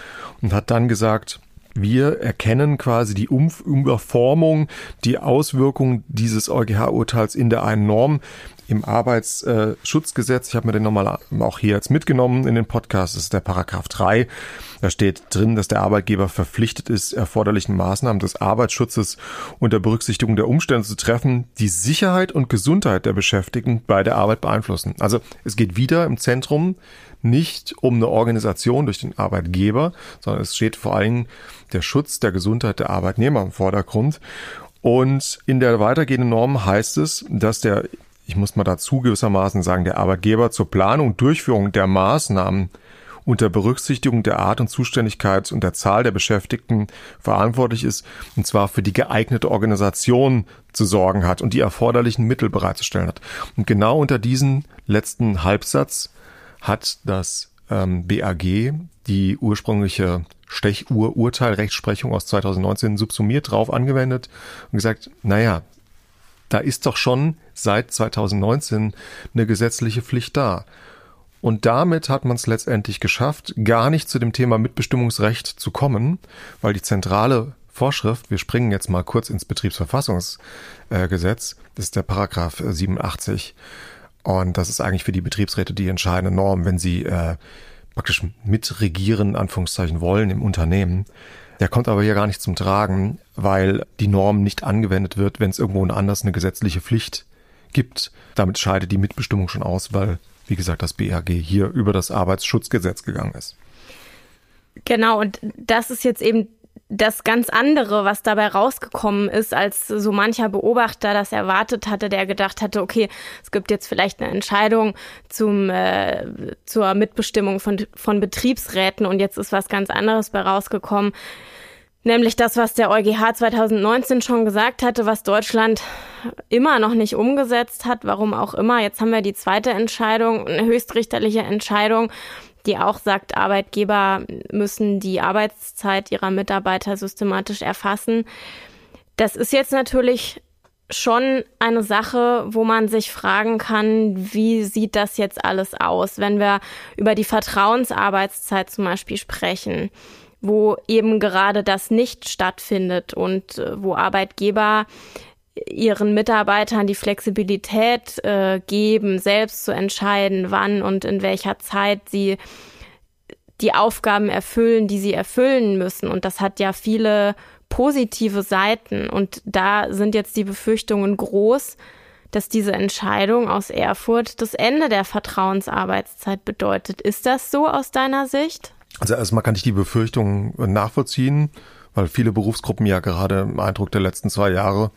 und hat dann gesagt, wir erkennen quasi die Umf Überformung, die Auswirkungen dieses EuGH-Urteils in der einen Norm im Arbeitsschutzgesetz. Ich habe mir den nochmal auch hier jetzt mitgenommen in den Podcast. Das ist der Paragraph 3. Da steht drin, dass der Arbeitgeber verpflichtet ist, erforderlichen Maßnahmen des Arbeitsschutzes unter Berücksichtigung der Umstände zu treffen, die Sicherheit und Gesundheit der Beschäftigten bei der Arbeit beeinflussen. Also es geht wieder im Zentrum nicht um eine Organisation durch den Arbeitgeber, sondern es steht vor allem der Schutz der Gesundheit der Arbeitnehmer im Vordergrund. Und in der weitergehenden Norm heißt es, dass der, ich muss mal dazu gewissermaßen sagen, der Arbeitgeber zur Planung, Durchführung der Maßnahmen unter Berücksichtigung der Art und Zuständigkeit und der Zahl der Beschäftigten verantwortlich ist, und zwar für die geeignete Organisation zu sorgen hat und die erforderlichen Mittel bereitzustellen hat. Und genau unter diesen letzten Halbsatz hat das ähm, BAG die ursprüngliche Stechuhr-Urteil-Rechtsprechung aus 2019 subsumiert drauf angewendet und gesagt, naja, da ist doch schon seit 2019 eine gesetzliche Pflicht da. Und damit hat man es letztendlich geschafft, gar nicht zu dem Thema Mitbestimmungsrecht zu kommen, weil die zentrale Vorschrift, wir springen jetzt mal kurz ins Betriebsverfassungsgesetz, das ist der Paragraph 87. Und das ist eigentlich für die Betriebsräte die entscheidende Norm, wenn sie äh, praktisch mitregieren, Anführungszeichen, wollen im Unternehmen. Der kommt aber hier gar nicht zum Tragen, weil die Norm nicht angewendet wird, wenn es irgendwo anders eine gesetzliche Pflicht gibt. Damit scheidet die Mitbestimmung schon aus, weil wie gesagt, das BAG hier über das Arbeitsschutzgesetz gegangen ist. Genau, und das ist jetzt eben das ganz andere, was dabei rausgekommen ist, als so mancher Beobachter das erwartet hatte, der gedacht hatte, okay, es gibt jetzt vielleicht eine Entscheidung zum, äh, zur Mitbestimmung von, von Betriebsräten und jetzt ist was ganz anderes bei rausgekommen. Nämlich das, was der EuGH 2019 schon gesagt hatte, was Deutschland immer noch nicht umgesetzt hat, warum auch immer. Jetzt haben wir die zweite Entscheidung, eine höchstrichterliche Entscheidung, die auch sagt, Arbeitgeber müssen die Arbeitszeit ihrer Mitarbeiter systematisch erfassen. Das ist jetzt natürlich schon eine Sache, wo man sich fragen kann, wie sieht das jetzt alles aus, wenn wir über die Vertrauensarbeitszeit zum Beispiel sprechen wo eben gerade das nicht stattfindet und äh, wo Arbeitgeber ihren Mitarbeitern die Flexibilität äh, geben, selbst zu entscheiden, wann und in welcher Zeit sie die Aufgaben erfüllen, die sie erfüllen müssen. Und das hat ja viele positive Seiten. Und da sind jetzt die Befürchtungen groß, dass diese Entscheidung aus Erfurt das Ende der Vertrauensarbeitszeit bedeutet. Ist das so aus deiner Sicht? Also erstmal kann ich die Befürchtung nachvollziehen, weil viele Berufsgruppen ja gerade im Eindruck der letzten zwei Jahre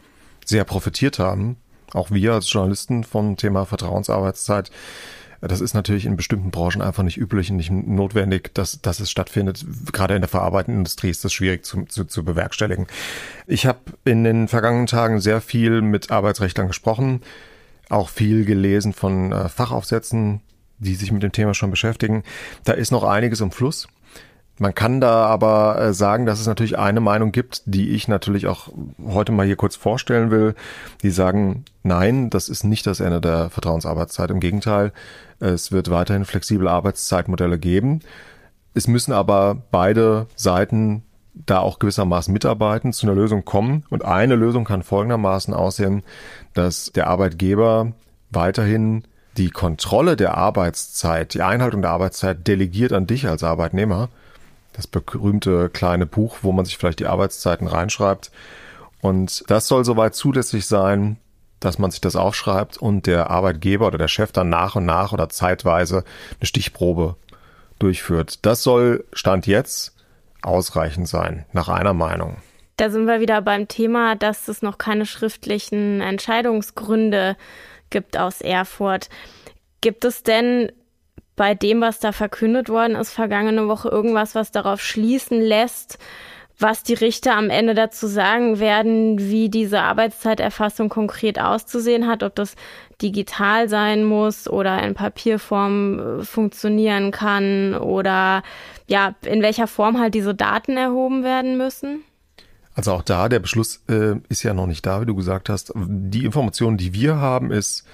sehr profitiert haben. Auch wir als Journalisten vom Thema Vertrauensarbeitszeit. Das ist natürlich in bestimmten Branchen einfach nicht üblich und nicht notwendig, dass, dass es stattfindet. Gerade in der verarbeitenden Industrie ist das schwierig zu, zu, zu bewerkstelligen. Ich habe in den vergangenen Tagen sehr viel mit Arbeitsrechtlern gesprochen, auch viel gelesen von äh, Fachaufsätzen, die sich mit dem Thema schon beschäftigen. Da ist noch einiges im Fluss. Man kann da aber äh, sagen, dass es natürlich eine Meinung gibt, die ich natürlich auch heute mal hier kurz vorstellen will. Die sagen, nein, das ist nicht das Ende der Vertrauensarbeitszeit. Im Gegenteil, es wird weiterhin flexible Arbeitszeitmodelle geben. Es müssen aber beide Seiten da auch gewissermaßen mitarbeiten, zu einer Lösung kommen. Und eine Lösung kann folgendermaßen aussehen, dass der Arbeitgeber weiterhin die Kontrolle der Arbeitszeit, die Einhaltung der Arbeitszeit delegiert an dich als Arbeitnehmer. Das berühmte kleine Buch, wo man sich vielleicht die Arbeitszeiten reinschreibt. Und das soll soweit zulässig sein, dass man sich das aufschreibt und der Arbeitgeber oder der Chef dann nach und nach oder zeitweise eine Stichprobe durchführt. Das soll Stand jetzt ausreichend sein, nach einer Meinung. Da sind wir wieder beim Thema, dass es noch keine schriftlichen Entscheidungsgründe gibt aus Erfurt. Gibt es denn bei dem, was da verkündet worden ist, vergangene Woche irgendwas, was darauf schließen lässt, was die Richter am Ende dazu sagen werden, wie diese Arbeitszeiterfassung konkret auszusehen hat, ob das digital sein muss oder in Papierform äh, funktionieren kann oder ja, in welcher Form halt diese Daten erhoben werden müssen? Also auch da, der Beschluss äh, ist ja noch nicht da, wie du gesagt hast. Die Information, die wir haben, ist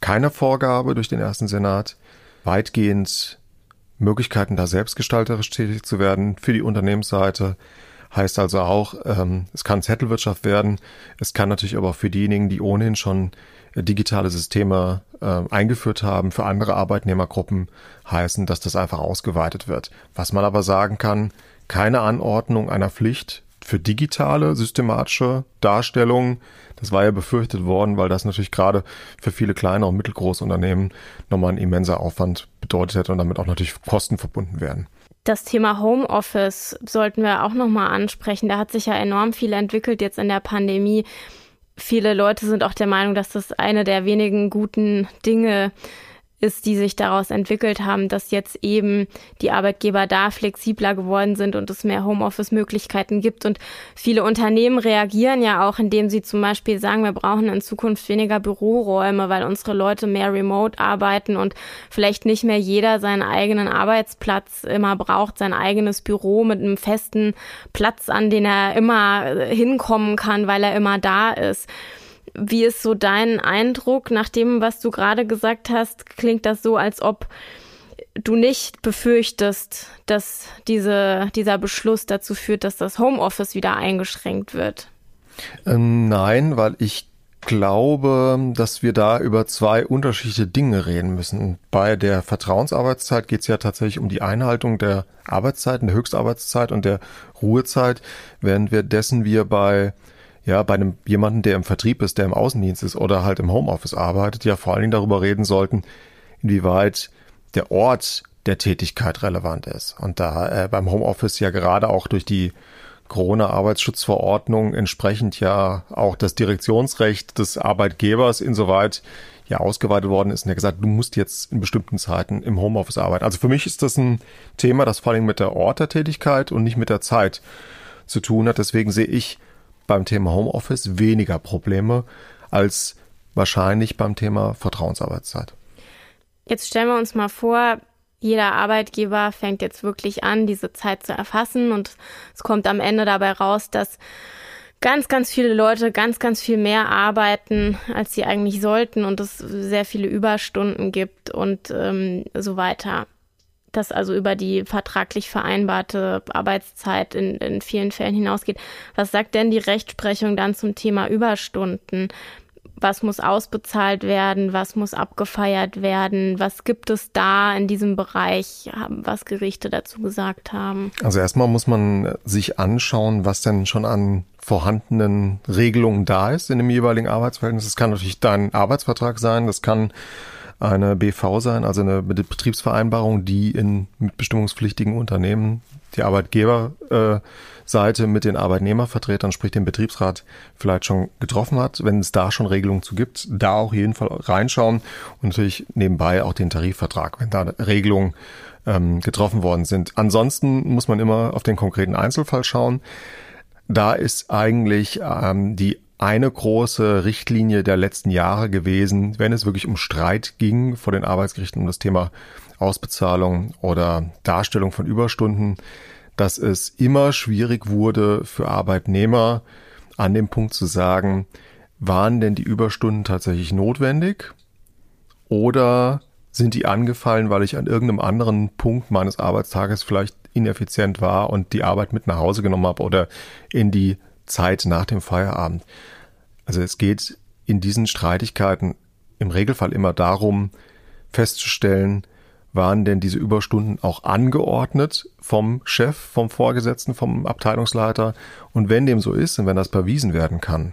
keine Vorgabe durch den ersten Senat, weitgehend Möglichkeiten, da selbstgestalterisch tätig zu werden für die Unternehmensseite. Heißt also auch, ähm, es kann Zettelwirtschaft werden. Es kann natürlich aber auch für diejenigen, die ohnehin schon äh, digitale Systeme äh, eingeführt haben, für andere Arbeitnehmergruppen heißen, dass das einfach ausgeweitet wird. Was man aber sagen kann, keine Anordnung einer Pflicht für digitale systematische Darstellungen. Das war ja befürchtet worden, weil das natürlich gerade für viele kleine und mittelgroße Unternehmen nochmal ein immenser Aufwand bedeutet hätte und damit auch natürlich Kosten verbunden werden. Das Thema Homeoffice sollten wir auch nochmal ansprechen. Da hat sich ja enorm viel entwickelt jetzt in der Pandemie. Viele Leute sind auch der Meinung, dass das eine der wenigen guten Dinge ist, die sich daraus entwickelt haben, dass jetzt eben die Arbeitgeber da flexibler geworden sind und es mehr Homeoffice-Möglichkeiten gibt. Und viele Unternehmen reagieren ja auch, indem sie zum Beispiel sagen, wir brauchen in Zukunft weniger Büroräume, weil unsere Leute mehr remote arbeiten und vielleicht nicht mehr jeder seinen eigenen Arbeitsplatz immer braucht, sein eigenes Büro mit einem festen Platz, an den er immer hinkommen kann, weil er immer da ist. Wie ist so dein Eindruck nach dem, was du gerade gesagt hast? Klingt das so, als ob du nicht befürchtest, dass diese, dieser Beschluss dazu führt, dass das Homeoffice wieder eingeschränkt wird? Ähm, nein, weil ich glaube, dass wir da über zwei unterschiedliche Dinge reden müssen. Bei der Vertrauensarbeitszeit geht es ja tatsächlich um die Einhaltung der Arbeitszeiten, der Höchstarbeitszeit und der Ruhezeit, während wir dessen wir bei ja, bei einem jemanden, der im Vertrieb ist, der im Außendienst ist oder halt im Homeoffice arbeitet, ja vor allen Dingen darüber reden sollten, inwieweit der Ort der Tätigkeit relevant ist. Und da äh, beim Homeoffice ja gerade auch durch die Corona-Arbeitsschutzverordnung entsprechend ja auch das Direktionsrecht des Arbeitgebers insoweit ja ausgeweitet worden ist und er gesagt, du musst jetzt in bestimmten Zeiten im Homeoffice arbeiten. Also für mich ist das ein Thema, das vor allem mit der Ort der Tätigkeit und nicht mit der Zeit zu tun hat. Deswegen sehe ich beim Thema Homeoffice weniger Probleme als wahrscheinlich beim Thema Vertrauensarbeitszeit. Jetzt stellen wir uns mal vor, jeder Arbeitgeber fängt jetzt wirklich an, diese Zeit zu erfassen und es kommt am Ende dabei raus, dass ganz, ganz viele Leute ganz, ganz viel mehr arbeiten, als sie eigentlich sollten und es sehr viele Überstunden gibt und ähm, so weiter das also über die vertraglich vereinbarte Arbeitszeit in, in vielen Fällen hinausgeht. Was sagt denn die Rechtsprechung dann zum Thema Überstunden? Was muss ausbezahlt werden? Was muss abgefeiert werden? Was gibt es da in diesem Bereich, was Gerichte dazu gesagt haben? Also erstmal muss man sich anschauen, was denn schon an vorhandenen Regelungen da ist in dem jeweiligen Arbeitsverhältnis. Das kann natürlich dein Arbeitsvertrag sein, das kann eine BV sein, also eine Betriebsvereinbarung, die in mitbestimmungspflichtigen Unternehmen die Arbeitgeberseite äh, mit den Arbeitnehmervertretern, sprich dem Betriebsrat, vielleicht schon getroffen hat. Wenn es da schon Regelungen zu gibt, da auch jeden Fall reinschauen und natürlich nebenbei auch den Tarifvertrag, wenn da Regelungen ähm, getroffen worden sind. Ansonsten muss man immer auf den konkreten Einzelfall schauen. Da ist eigentlich ähm, die eine große Richtlinie der letzten Jahre gewesen, wenn es wirklich um Streit ging vor den Arbeitsgerichten um das Thema Ausbezahlung oder Darstellung von Überstunden, dass es immer schwierig wurde für Arbeitnehmer an dem Punkt zu sagen, waren denn die Überstunden tatsächlich notwendig oder sind die angefallen, weil ich an irgendeinem anderen Punkt meines Arbeitstages vielleicht ineffizient war und die Arbeit mit nach Hause genommen habe oder in die Zeit nach dem Feierabend. Also es geht in diesen Streitigkeiten im Regelfall immer darum, festzustellen, waren denn diese Überstunden auch angeordnet vom Chef, vom Vorgesetzten, vom Abteilungsleiter? Und wenn dem so ist und wenn das bewiesen werden kann,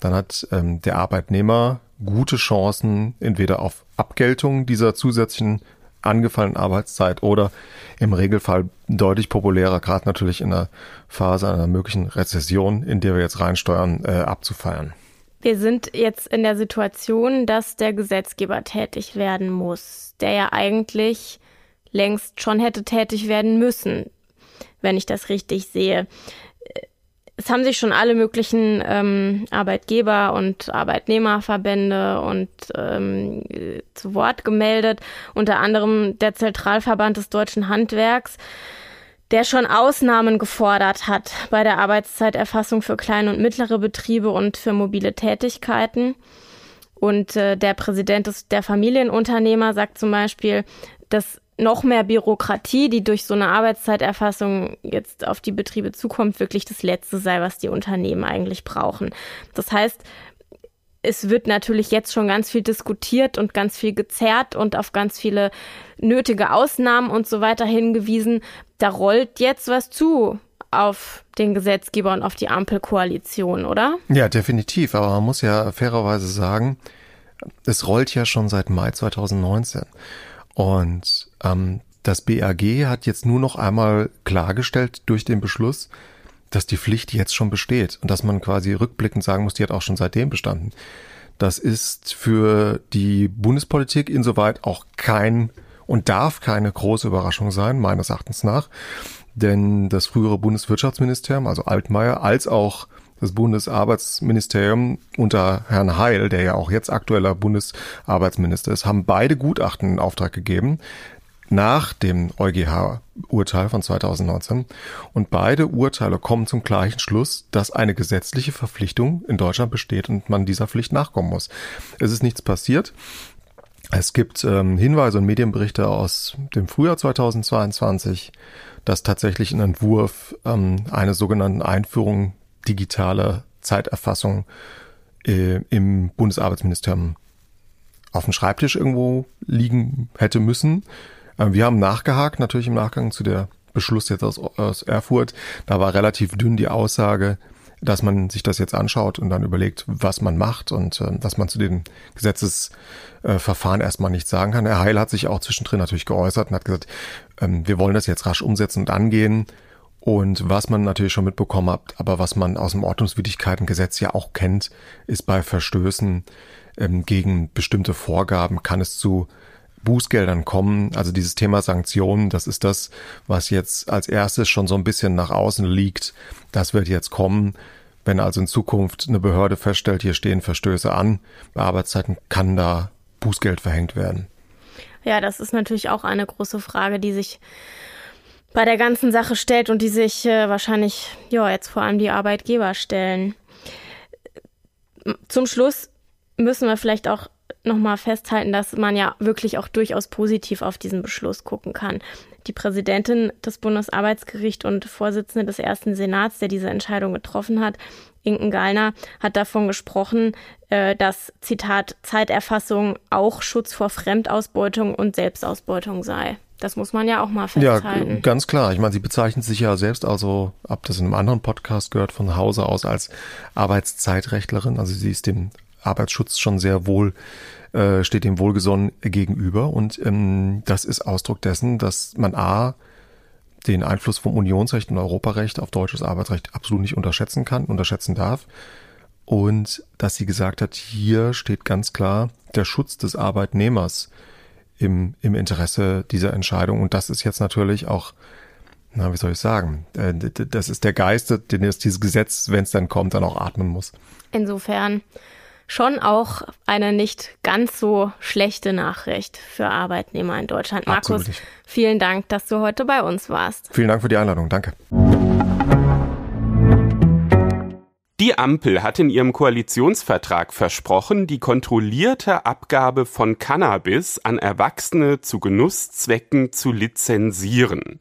dann hat ähm, der Arbeitnehmer gute Chancen, entweder auf Abgeltung dieser zusätzlichen angefallenen Arbeitszeit oder im Regelfall deutlich populärer, gerade natürlich in der Phase einer möglichen Rezession, in der wir jetzt reinsteuern, äh, abzufeiern. Wir sind jetzt in der Situation, dass der Gesetzgeber tätig werden muss, der ja eigentlich längst schon hätte tätig werden müssen, wenn ich das richtig sehe. Es haben sich schon alle möglichen ähm, Arbeitgeber und Arbeitnehmerverbände und ähm, zu Wort gemeldet, unter anderem der Zentralverband des deutschen Handwerks, der schon Ausnahmen gefordert hat bei der Arbeitszeiterfassung für kleine und mittlere Betriebe und für mobile Tätigkeiten. Und äh, der Präsident des, der Familienunternehmer sagt zum Beispiel, dass noch mehr Bürokratie, die durch so eine Arbeitszeiterfassung jetzt auf die Betriebe zukommt, wirklich das Letzte sei, was die Unternehmen eigentlich brauchen. Das heißt, es wird natürlich jetzt schon ganz viel diskutiert und ganz viel gezerrt und auf ganz viele nötige Ausnahmen und so weiter hingewiesen. Da rollt jetzt was zu auf den Gesetzgeber und auf die Ampelkoalition, oder? Ja, definitiv. Aber man muss ja fairerweise sagen, es rollt ja schon seit Mai 2019. Und ähm, das BAG hat jetzt nur noch einmal klargestellt durch den Beschluss, dass die Pflicht jetzt schon besteht und dass man quasi rückblickend sagen muss, die hat auch schon seitdem bestanden. Das ist für die Bundespolitik insoweit auch kein und darf keine große Überraschung sein, meines Erachtens nach. Denn das frühere Bundeswirtschaftsministerium, also Altmaier, als auch das Bundesarbeitsministerium unter Herrn Heil, der ja auch jetzt aktueller Bundesarbeitsminister ist, haben beide Gutachten in Auftrag gegeben nach dem EuGH-Urteil von 2019. Und beide Urteile kommen zum gleichen Schluss, dass eine gesetzliche Verpflichtung in Deutschland besteht und man dieser Pflicht nachkommen muss. Es ist nichts passiert. Es gibt ähm, Hinweise und Medienberichte aus dem Frühjahr 2022, dass tatsächlich ein Entwurf ähm, eine sogenannten Einführung digitale Zeiterfassung äh, im Bundesarbeitsministerium auf dem Schreibtisch irgendwo liegen hätte müssen. Äh, wir haben nachgehakt, natürlich im Nachgang zu der Beschluss jetzt aus, aus Erfurt. Da war relativ dünn die Aussage, dass man sich das jetzt anschaut und dann überlegt, was man macht und äh, dass man zu den Gesetzesverfahren äh, erstmal nichts sagen kann. Herr Heil hat sich auch zwischendrin natürlich geäußert und hat gesagt, ähm, wir wollen das jetzt rasch umsetzen und angehen. Und was man natürlich schon mitbekommen hat, aber was man aus dem Ordnungswidrigkeitengesetz ja auch kennt, ist bei Verstößen ähm, gegen bestimmte Vorgaben kann es zu Bußgeldern kommen. Also dieses Thema Sanktionen, das ist das, was jetzt als erstes schon so ein bisschen nach außen liegt. Das wird jetzt kommen. Wenn also in Zukunft eine Behörde feststellt, hier stehen Verstöße an, bei Arbeitszeiten kann da Bußgeld verhängt werden. Ja, das ist natürlich auch eine große Frage, die sich bei der ganzen Sache stellt und die sich äh, wahrscheinlich, ja, jetzt vor allem die Arbeitgeber stellen. Zum Schluss müssen wir vielleicht auch nochmal festhalten, dass man ja wirklich auch durchaus positiv auf diesen Beschluss gucken kann. Die Präsidentin des Bundesarbeitsgerichts und Vorsitzende des ersten Senats, der diese Entscheidung getroffen hat, Inken Gallner, hat davon gesprochen, äh, dass, Zitat, Zeiterfassung auch Schutz vor Fremdausbeutung und Selbstausbeutung sei. Das muss man ja auch mal festhalten. Ja, ganz klar. Ich meine, sie bezeichnet sich ja selbst also, ab das in einem anderen Podcast gehört, von Hause aus als Arbeitszeitrechtlerin. Also sie ist dem Arbeitsschutz schon sehr wohl, äh, steht dem wohlgesonnen gegenüber. Und ähm, das ist Ausdruck dessen, dass man A, den Einfluss vom Unionsrecht und Europarecht auf deutsches Arbeitsrecht absolut nicht unterschätzen kann, unterschätzen darf. Und dass sie gesagt hat, hier steht ganz klar der Schutz des Arbeitnehmers im, im Interesse dieser Entscheidung. Und das ist jetzt natürlich auch, na, wie soll ich sagen, äh, das ist der Geist, den jetzt dieses Gesetz, wenn es dann kommt, dann auch atmen muss. Insofern schon auch eine nicht ganz so schlechte Nachricht für Arbeitnehmer in Deutschland. Markus, vielen Dank, dass du heute bei uns warst. Vielen Dank für die Einladung. Danke. Die Ampel hat in ihrem Koalitionsvertrag versprochen, die kontrollierte Abgabe von Cannabis an Erwachsene zu Genusszwecken zu lizenzieren.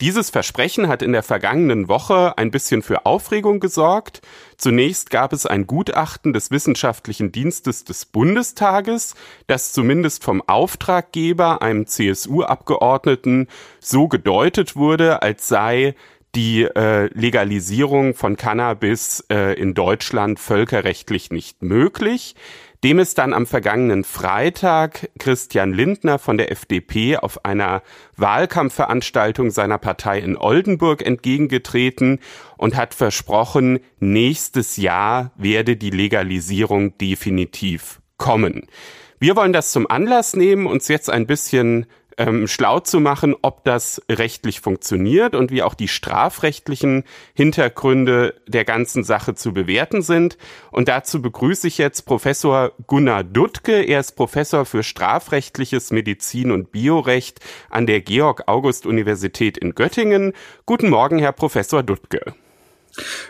Dieses Versprechen hat in der vergangenen Woche ein bisschen für Aufregung gesorgt. Zunächst gab es ein Gutachten des Wissenschaftlichen Dienstes des Bundestages, das zumindest vom Auftraggeber, einem CSU-Abgeordneten, so gedeutet wurde, als sei die äh, Legalisierung von Cannabis äh, in Deutschland völkerrechtlich nicht möglich. Dem ist dann am vergangenen Freitag Christian Lindner von der FDP auf einer Wahlkampfveranstaltung seiner Partei in Oldenburg entgegengetreten und hat versprochen, nächstes Jahr werde die Legalisierung definitiv kommen. Wir wollen das zum Anlass nehmen, uns jetzt ein bisschen ähm, schlau zu machen, ob das rechtlich funktioniert und wie auch die strafrechtlichen Hintergründe der ganzen Sache zu bewerten sind. Und dazu begrüße ich jetzt Professor Gunnar Duttke. Er ist Professor für strafrechtliches Medizin und Biorecht an der Georg-August-Universität in Göttingen. Guten Morgen, Herr Professor Duttke.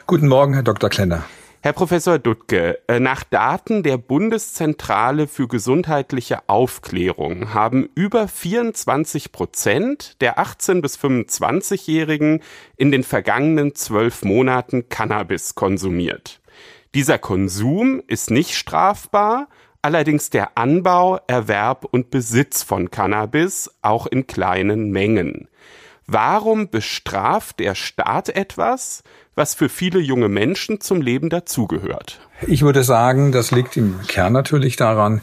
Guten Morgen, Herr Dr. Klenner. Herr Professor Duttke, äh, nach Daten der Bundeszentrale für gesundheitliche Aufklärung haben über 24 Prozent der 18 bis 25-Jährigen in den vergangenen zwölf Monaten Cannabis konsumiert. Dieser Konsum ist nicht strafbar, allerdings der Anbau, Erwerb und Besitz von Cannabis auch in kleinen Mengen. Warum bestraft der Staat etwas, was für viele junge Menschen zum Leben dazugehört? Ich würde sagen, das liegt im Kern natürlich daran,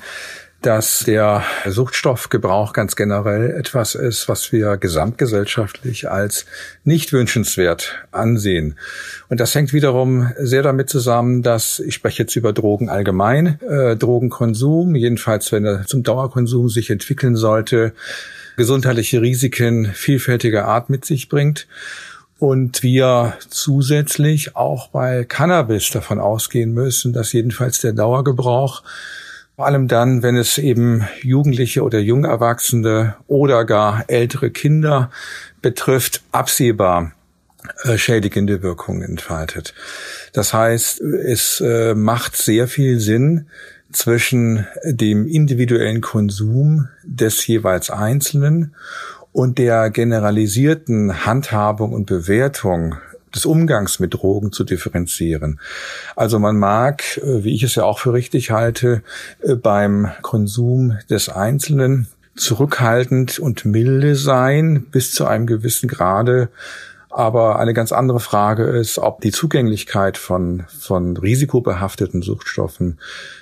dass der Suchtstoffgebrauch ganz generell etwas ist, was wir gesamtgesellschaftlich als nicht wünschenswert ansehen. Und das hängt wiederum sehr damit zusammen, dass ich spreche jetzt über Drogen allgemein, äh, Drogenkonsum, jedenfalls wenn er zum Dauerkonsum sich entwickeln sollte, gesundheitliche Risiken vielfältiger Art mit sich bringt und wir zusätzlich auch bei Cannabis davon ausgehen müssen, dass jedenfalls der Dauergebrauch, vor allem dann, wenn es eben Jugendliche oder Jungerwachsene oder gar ältere Kinder betrifft, absehbar äh, schädigende Wirkungen entfaltet. Das heißt, es äh, macht sehr viel Sinn, zwischen dem individuellen Konsum des jeweils Einzelnen und der generalisierten Handhabung und Bewertung des Umgangs mit Drogen zu differenzieren. Also man mag, äh, wie ich es ja auch für richtig halte, äh, beim Konsum des Einzelnen zurückhaltend und milde sein, bis zu einem gewissen Grade. Aber eine ganz andere Frage ist, ob die Zugänglichkeit von, von risikobehafteten Suchtstoffen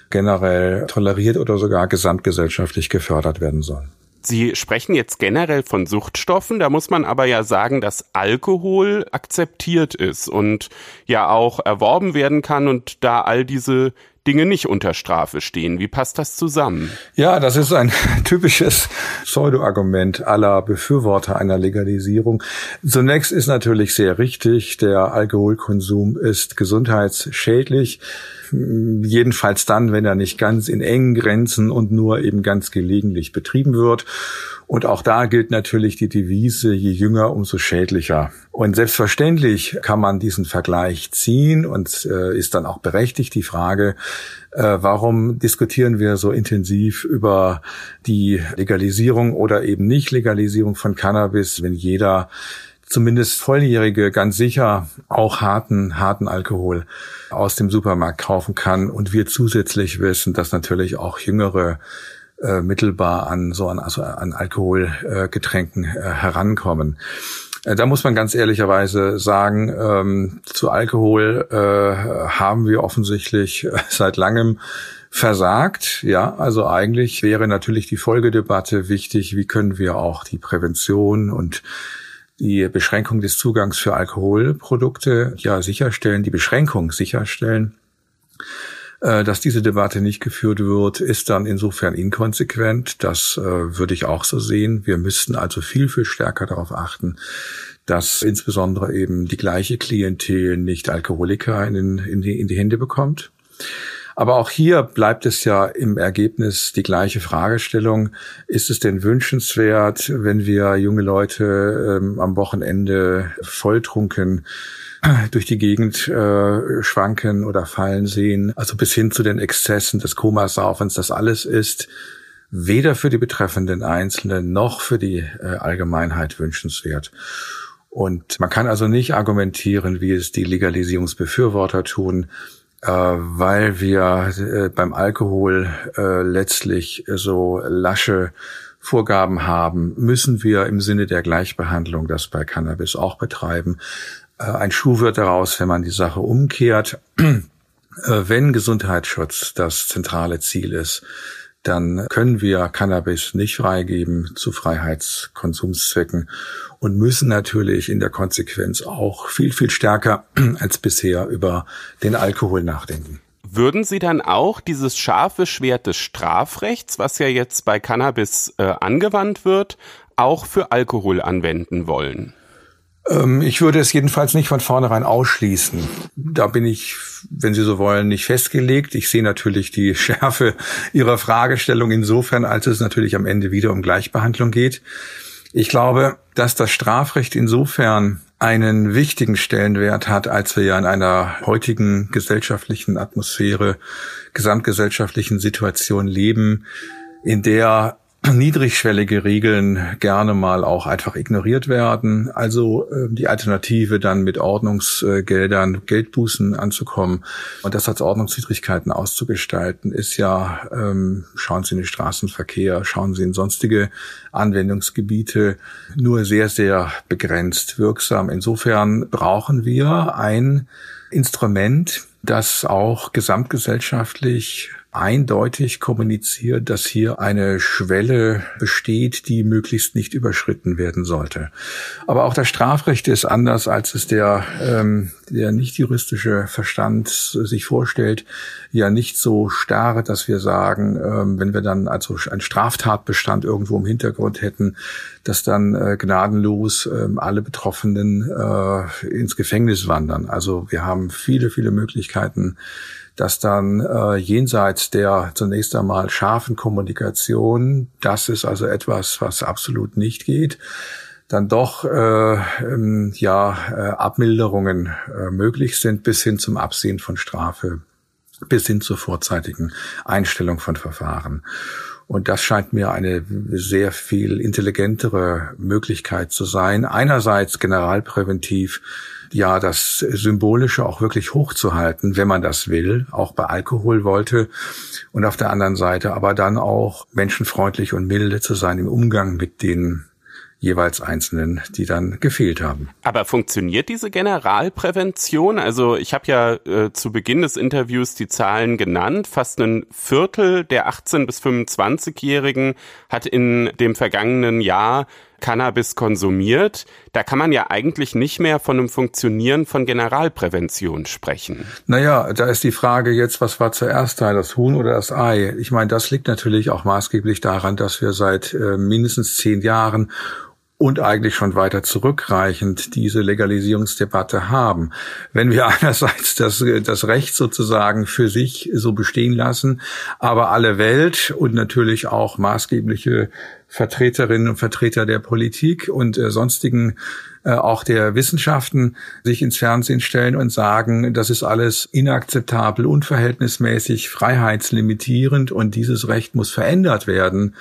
generell toleriert oder sogar gesamtgesellschaftlich gefördert werden soll. Sie sprechen jetzt generell von Suchtstoffen, da muss man aber ja sagen, dass Alkohol akzeptiert ist und ja auch erworben werden kann und da all diese Dinge nicht unter Strafe stehen. Wie passt das zusammen? Ja, das ist ein typisches Pseudo-Argument aller Befürworter einer Legalisierung. Zunächst ist natürlich sehr richtig, der Alkoholkonsum ist gesundheitsschädlich. Jedenfalls dann, wenn er nicht ganz in engen Grenzen und nur eben ganz gelegentlich betrieben wird. Und auch da gilt natürlich die Devise, je jünger, umso schädlicher. Und selbstverständlich kann man diesen Vergleich ziehen und äh, ist dann auch berechtigt die Frage, äh, warum diskutieren wir so intensiv über die Legalisierung oder eben nicht Legalisierung von Cannabis, wenn jeder zumindest Volljährige ganz sicher auch harten, harten Alkohol aus dem Supermarkt kaufen kann und wir zusätzlich wissen, dass natürlich auch Jüngere äh, mittelbar an so an, also an Alkoholgetränken äh, herankommen. Äh, da muss man ganz ehrlicherweise sagen, ähm, zu Alkohol äh, haben wir offensichtlich seit langem versagt. Ja, also eigentlich wäre natürlich die Folgedebatte wichtig, wie können wir auch die Prävention und die Beschränkung des Zugangs für Alkoholprodukte ja sicherstellen, die Beschränkung sicherstellen. Äh, dass diese Debatte nicht geführt wird, ist dann insofern inkonsequent. Das äh, würde ich auch so sehen. Wir müssten also viel, viel stärker darauf achten, dass insbesondere eben die gleiche Klientel nicht Alkoholiker in, in, die, in die Hände bekommt. Aber auch hier bleibt es ja im Ergebnis die gleiche Fragestellung. Ist es denn wünschenswert, wenn wir junge Leute ähm, am Wochenende volltrunken durch die Gegend äh, schwanken oder fallen sehen, also bis hin zu den Exzessen des Komasaufens, das alles ist weder für die betreffenden Einzelnen noch für die äh, Allgemeinheit wünschenswert. Und man kann also nicht argumentieren, wie es die Legalisierungsbefürworter tun, äh, weil wir äh, beim Alkohol äh, letztlich so lasche Vorgaben haben, müssen wir im Sinne der Gleichbehandlung das bei Cannabis auch betreiben. Äh, ein Schuh wird daraus, wenn man die Sache umkehrt. Äh, wenn Gesundheitsschutz das zentrale Ziel ist, dann können wir Cannabis nicht freigeben zu Freiheitskonsumszwecken und müssen natürlich in der Konsequenz auch viel, viel stärker als bisher über den Alkohol nachdenken. Würden Sie dann auch dieses scharfe Schwert des Strafrechts, was ja jetzt bei Cannabis äh, angewandt wird, auch für Alkohol anwenden wollen? Ähm, ich würde es jedenfalls nicht von vornherein ausschließen. Da bin ich, wenn Sie so wollen, nicht festgelegt. Ich sehe natürlich die Schärfe Ihrer Fragestellung insofern, als es natürlich am Ende wieder um Gleichbehandlung geht. Ich glaube, dass das Strafrecht insofern einen wichtigen Stellenwert hat, als wir ja in einer heutigen gesellschaftlichen Atmosphäre, gesamtgesellschaftlichen Situation leben, in der niedrigschwellige Regeln gerne mal auch einfach ignoriert werden. Also äh, die Alternative dann mit Ordnungsgeldern, Geldbußen anzukommen und das als Ordnungswidrigkeiten auszugestalten, ist ja, ähm, schauen Sie in den Straßenverkehr, schauen Sie in sonstige Anwendungsgebiete, nur sehr, sehr begrenzt wirksam. Insofern brauchen wir ein Instrument, das auch gesamtgesellschaftlich eindeutig kommuniziert, dass hier eine Schwelle besteht, die möglichst nicht überschritten werden sollte. Aber auch das Strafrecht ist anders, als es der, ähm, der nicht juristische Verstand sich vorstellt, ja nicht so starr, dass wir sagen, ähm, wenn wir dann also einen Straftatbestand irgendwo im Hintergrund hätten, dass dann äh, gnadenlos äh, alle Betroffenen äh, ins Gefängnis wandern. Also wir haben viele, viele Möglichkeiten, dass dann äh, jenseits der zunächst einmal scharfen Kommunikation, das ist also etwas, was absolut nicht geht, dann doch äh, ähm, ja äh, Abmilderungen äh, möglich sind bis hin zum Absehen von Strafe, bis hin zur vorzeitigen Einstellung von Verfahren. Und das scheint mir eine sehr viel intelligentere Möglichkeit zu sein. Einerseits generalpräventiv ja das Symbolische auch wirklich hochzuhalten, wenn man das will, auch bei Alkohol wollte. Und auf der anderen Seite aber dann auch menschenfreundlich und milde zu sein im Umgang mit den jeweils Einzelnen, die dann gefehlt haben. Aber funktioniert diese Generalprävention? Also ich habe ja äh, zu Beginn des Interviews die Zahlen genannt. Fast ein Viertel der 18 bis 25-Jährigen hat in dem vergangenen Jahr Cannabis konsumiert, da kann man ja eigentlich nicht mehr von einem Funktionieren von Generalprävention sprechen. Naja, da ist die Frage jetzt, was war zuerst da, das Huhn oder das Ei? Ich meine, das liegt natürlich auch maßgeblich daran, dass wir seit äh, mindestens zehn Jahren und eigentlich schon weiter zurückreichend diese Legalisierungsdebatte haben. Wenn wir einerseits das, das Recht sozusagen für sich so bestehen lassen, aber alle Welt und natürlich auch maßgebliche Vertreterinnen und Vertreter der Politik und äh, sonstigen äh, auch der Wissenschaften sich ins Fernsehen stellen und sagen, das ist alles inakzeptabel, unverhältnismäßig, freiheitslimitierend und dieses Recht muss verändert werden,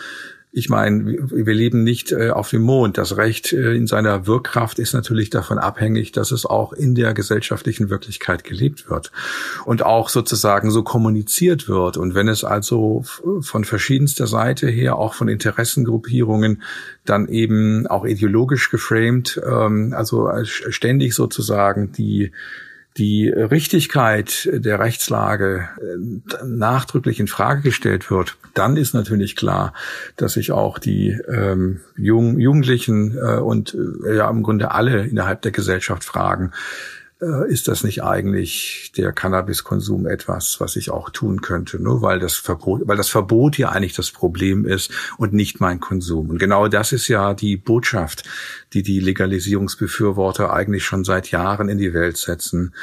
ich meine, wir leben nicht äh, auf dem Mond. Das Recht äh, in seiner Wirkkraft ist natürlich davon abhängig, dass es auch in der gesellschaftlichen Wirklichkeit gelebt wird und auch sozusagen so kommuniziert wird. Und wenn es also von verschiedenster Seite her, auch von Interessengruppierungen, dann eben auch ideologisch geframed, ähm, also ständig sozusagen die die Richtigkeit der Rechtslage äh, nachdrücklich in Frage gestellt wird, dann ist natürlich klar, dass sich auch die ähm, Jung, Jugendlichen äh, und äh, ja im Grunde alle innerhalb der Gesellschaft fragen, ist das nicht eigentlich der Cannabiskonsum etwas, was ich auch tun könnte, nur weil das Verbot, weil das Verbot ja eigentlich das Problem ist und nicht mein Konsum. Und genau das ist ja die Botschaft, die die Legalisierungsbefürworter eigentlich schon seit Jahren in die Welt setzen.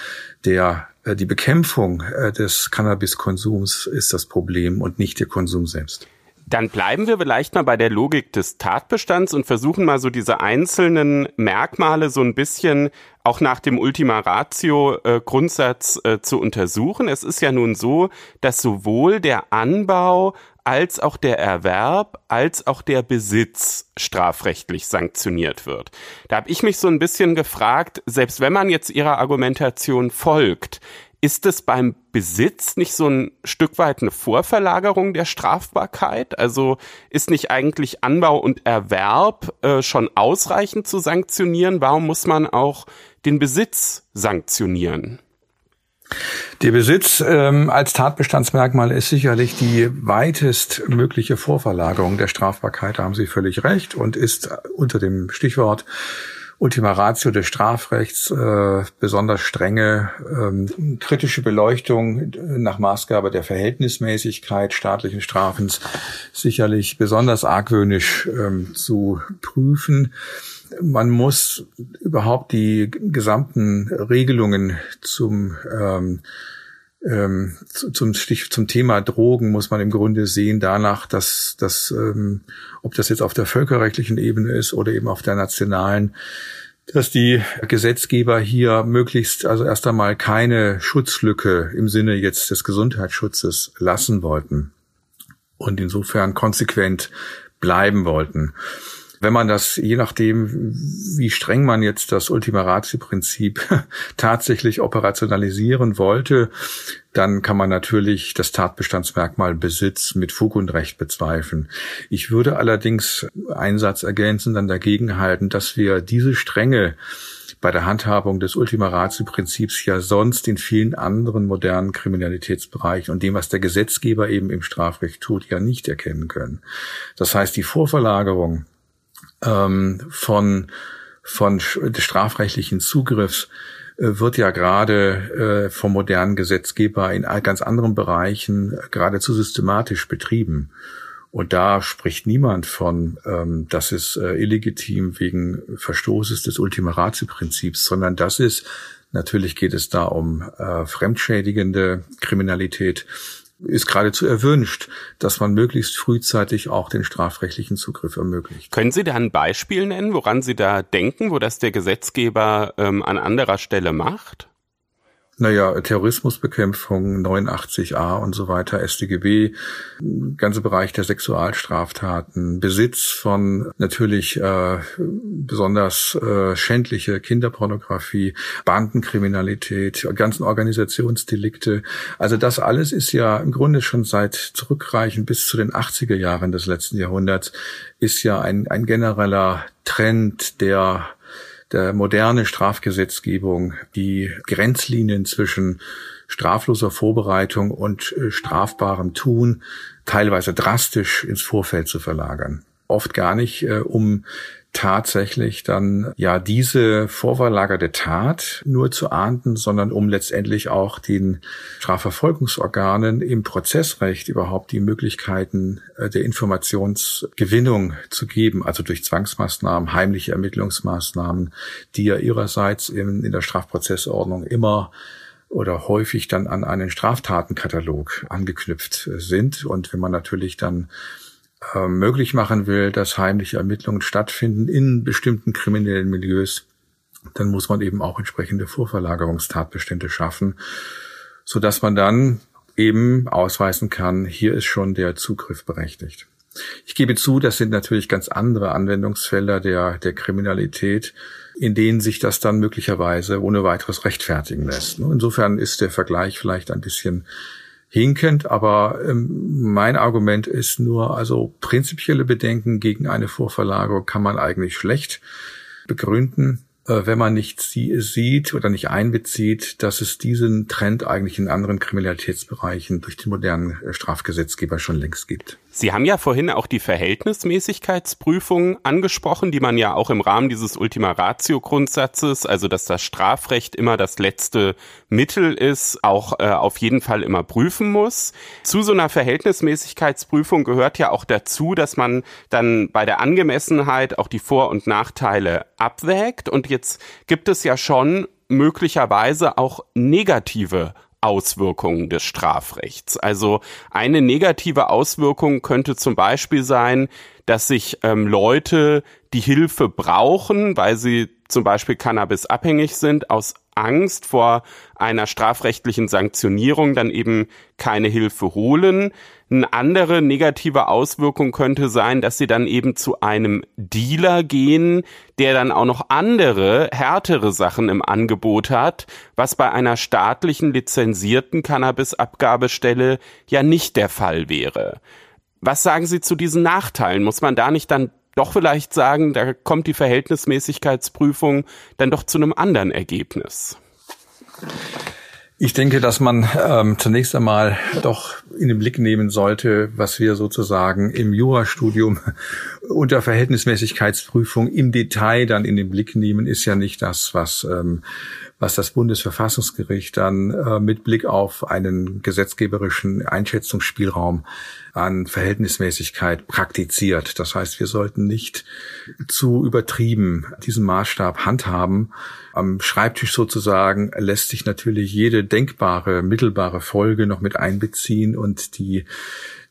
Der äh, die Bekämpfung äh, des Cannabiskonsums ist das Problem und nicht der Konsum selbst. Dann bleiben wir vielleicht mal bei der Logik des Tatbestands und versuchen mal so diese einzelnen Merkmale so ein bisschen auch nach dem Ultima Ratio äh, Grundsatz äh, zu untersuchen. Es ist ja nun so, dass sowohl der Anbau als auch der Erwerb als auch der Besitz strafrechtlich sanktioniert wird. Da habe ich mich so ein bisschen gefragt, selbst wenn man jetzt ihrer Argumentation folgt, Ist es beim Besitz nicht so ein Stück weit eine Vorverlagerung der Strafbarkeit? Also ist nicht eigentlich Anbau und Erwerb äh, schon ausreichend zu sanktionieren? Warum muss man auch den Besitz sanktionieren? Der Besitz ähm, als Tatbestandsmerkmal ist sicherlich die weitest mögliche Vorverlagerung der Strafbarkeit, da haben Sie völlig recht, und ist unter dem Stichwort Ultima Ratio des Strafrechts äh, besonders strenge ähm, kritische Beleuchtung nach Maßgabe der Verhältnismäßigkeit staatlichen Strafens sicherlich besonders argwöhnisch ähm, zu prüfen. Man muss überhaupt die gesamten Regelungen zum ähm, ähm, zum Stich, zum Thema Drogen muss man im Grunde sehen danach, dass, dass ähm, ob das jetzt auf der völkerrechtlichen Ebene ist oder eben auf der nationalen, dass die Gesetzgeber hier möglichst also erst einmal keine Schutzlücke im Sinne jetzt des Gesundheitsschutzes lassen wollten und insofern konsequent bleiben wollten. Wenn man das, je nachdem, wie streng man jetzt das Ultima Ratio-Prinzip tatsächlich operationalisieren wollte, dann kann man natürlich das Tatbestandsmerkmal Besitz mit Fug und Recht bezweifeln. Ich würde allerdings einen Satz ergänzen, dann dagegen halten, dass wir diese Strenge bei der Handhabung des Ultima Ratio-Prinzips ja sonst in vielen anderen modernen Kriminalitätsbereichen und dem, was der Gesetzgeber eben im Strafrecht tut, ja nicht erkennen können. Das heißt, die Vorverlagerung ähm, von, von strafrechtlichen Zugriffs äh, wird ja gerade äh, vom modernen Gesetzgeber in ganz anderen Bereichen geradezu systematisch betrieben. Und da spricht niemand von, ähm, das ist äh, illegitim wegen Verstoßes des Ultima Ratio-Prinzips, sondern das ist, natürlich geht es da um äh, fremdschädigende Kriminalität, ist geradezu erwünscht, dass man möglichst frühzeitig auch den strafrechtlichen Zugriff ermöglicht. Können Sie da ein Beispiel nennen, woran Sie da denken, wo das der Gesetzgeber ähm, an anderer Stelle macht? Naja, Terrorismusbekämpfung, 89a und so weiter, StGB, ganze Bereich der Sexualstraftaten, Besitz von natürlich äh, besonders äh, schändliche Kinderpornografie, Bandenkriminalität, ganzen Organisationsdelikte. Also das alles ist ja im Grunde schon seit zurückreichend bis zu den 80er Jahren des letzten Jahrhunderts, ist ja ein, ein genereller Trend, der der moderne Strafgesetzgebung die Grenzlinien zwischen strafloser Vorbereitung und äh, strafbarem Tun teilweise drastisch ins Vorfeld zu verlagern. Oft gar nicht, äh, um tatsächlich dann ja diese vorverlagerte Tat nur zu ahnden, sondern um letztendlich auch den Strafverfolgungsorganen im Prozessrecht überhaupt die Möglichkeiten äh, der Informationsgewinnung zu geben, also durch Zwangsmaßnahmen, heimliche Ermittlungsmaßnahmen, die ja ihrerseits in, in der Strafprozessordnung immer oder häufig dann an einen Straftatenkatalog angeknüpft sind. Und wenn man natürlich dann äh, möglich machen will, dass heimliche Ermittlungen stattfinden in bestimmten kriminellen Milieus, dann muss man eben auch entsprechende Vorverlagerungstatbestände schaffen, so dass man dann eben ausweisen kann, hier ist schon der Zugriff berechtigt. Ich gebe zu, das sind natürlich ganz andere Anwendungsfelder der, der Kriminalität, in denen sich das dann möglicherweise ohne weiteres rechtfertigen lässt. Insofern ist der Vergleich vielleicht ein bisschen hinkend, aber ähm, mein Argument ist nur, also prinzipielle Bedenken gegen eine Vorverlagerung kann man eigentlich schlecht begründen. Äh, wenn man nicht sie sieht oder nicht einbezieht, dass es diesen Trend eigentlich in anderen Kriminalitätsbereichen durch den modernen äh, Strafgesetzgeber schon längst gibt. Sie haben ja vorhin auch die Verhältnismäßigkeitsprüfung angesprochen, die man ja auch im Rahmen dieses Ultima Ratio Grundsatzes, also dass das Strafrecht immer das letzte Mittel ist, auch äh, auf jeden Fall immer prüfen muss. Zu so einer Verhältnismäßigkeitsprüfung gehört ja auch dazu, dass man dann bei der Angemessenheit auch die Vor- und Nachteile abwägt und jetzt gibt es ja schon möglicherweise auch negative Auswirkungen des Strafrechts. Also eine negative Auswirkung könnte zum Beispiel sein, dass sich ähm, Leute, die Hilfe brauchen, weil sie zum Beispiel Cannabis abhängig sind, aus Angst vor einer strafrechtlichen Sanktionierung dann eben keine Hilfe holen. Eine andere negative Auswirkung könnte sein, dass sie dann eben zu einem Dealer gehen, der dann auch noch andere, härtere Sachen im Angebot hat, was bei einer staatlichen lizenzierten Cannabisabgabestelle ja nicht der Fall wäre. Was sagen Sie zu diesen Nachteilen? Muss man da nicht dann doch vielleicht sagen, da kommt die Verhältnismäßigkeitsprüfung dann doch zu einem anderen Ergebnis? Ich denke, dass man ähm, zunächst einmal doch in den Blick nehmen sollte, was wir sozusagen im Jurastudium unter Verhältnismäßigkeitsprüfung im Detail dann in den Blick nehmen, ist ja nicht das, was ähm, was das Bundesverfassungsgericht dann äh, mit Blick auf einen gesetzgeberischen Einschätzungsspielraum an Verhältnismäßigkeit praktiziert. Das heißt, wir sollten nicht zu übertrieben diesen Maßstab handhaben. Am Schreibtisch sozusagen lässt sich natürlich jede denkbare, mittelbare Folge noch mit einbeziehen und die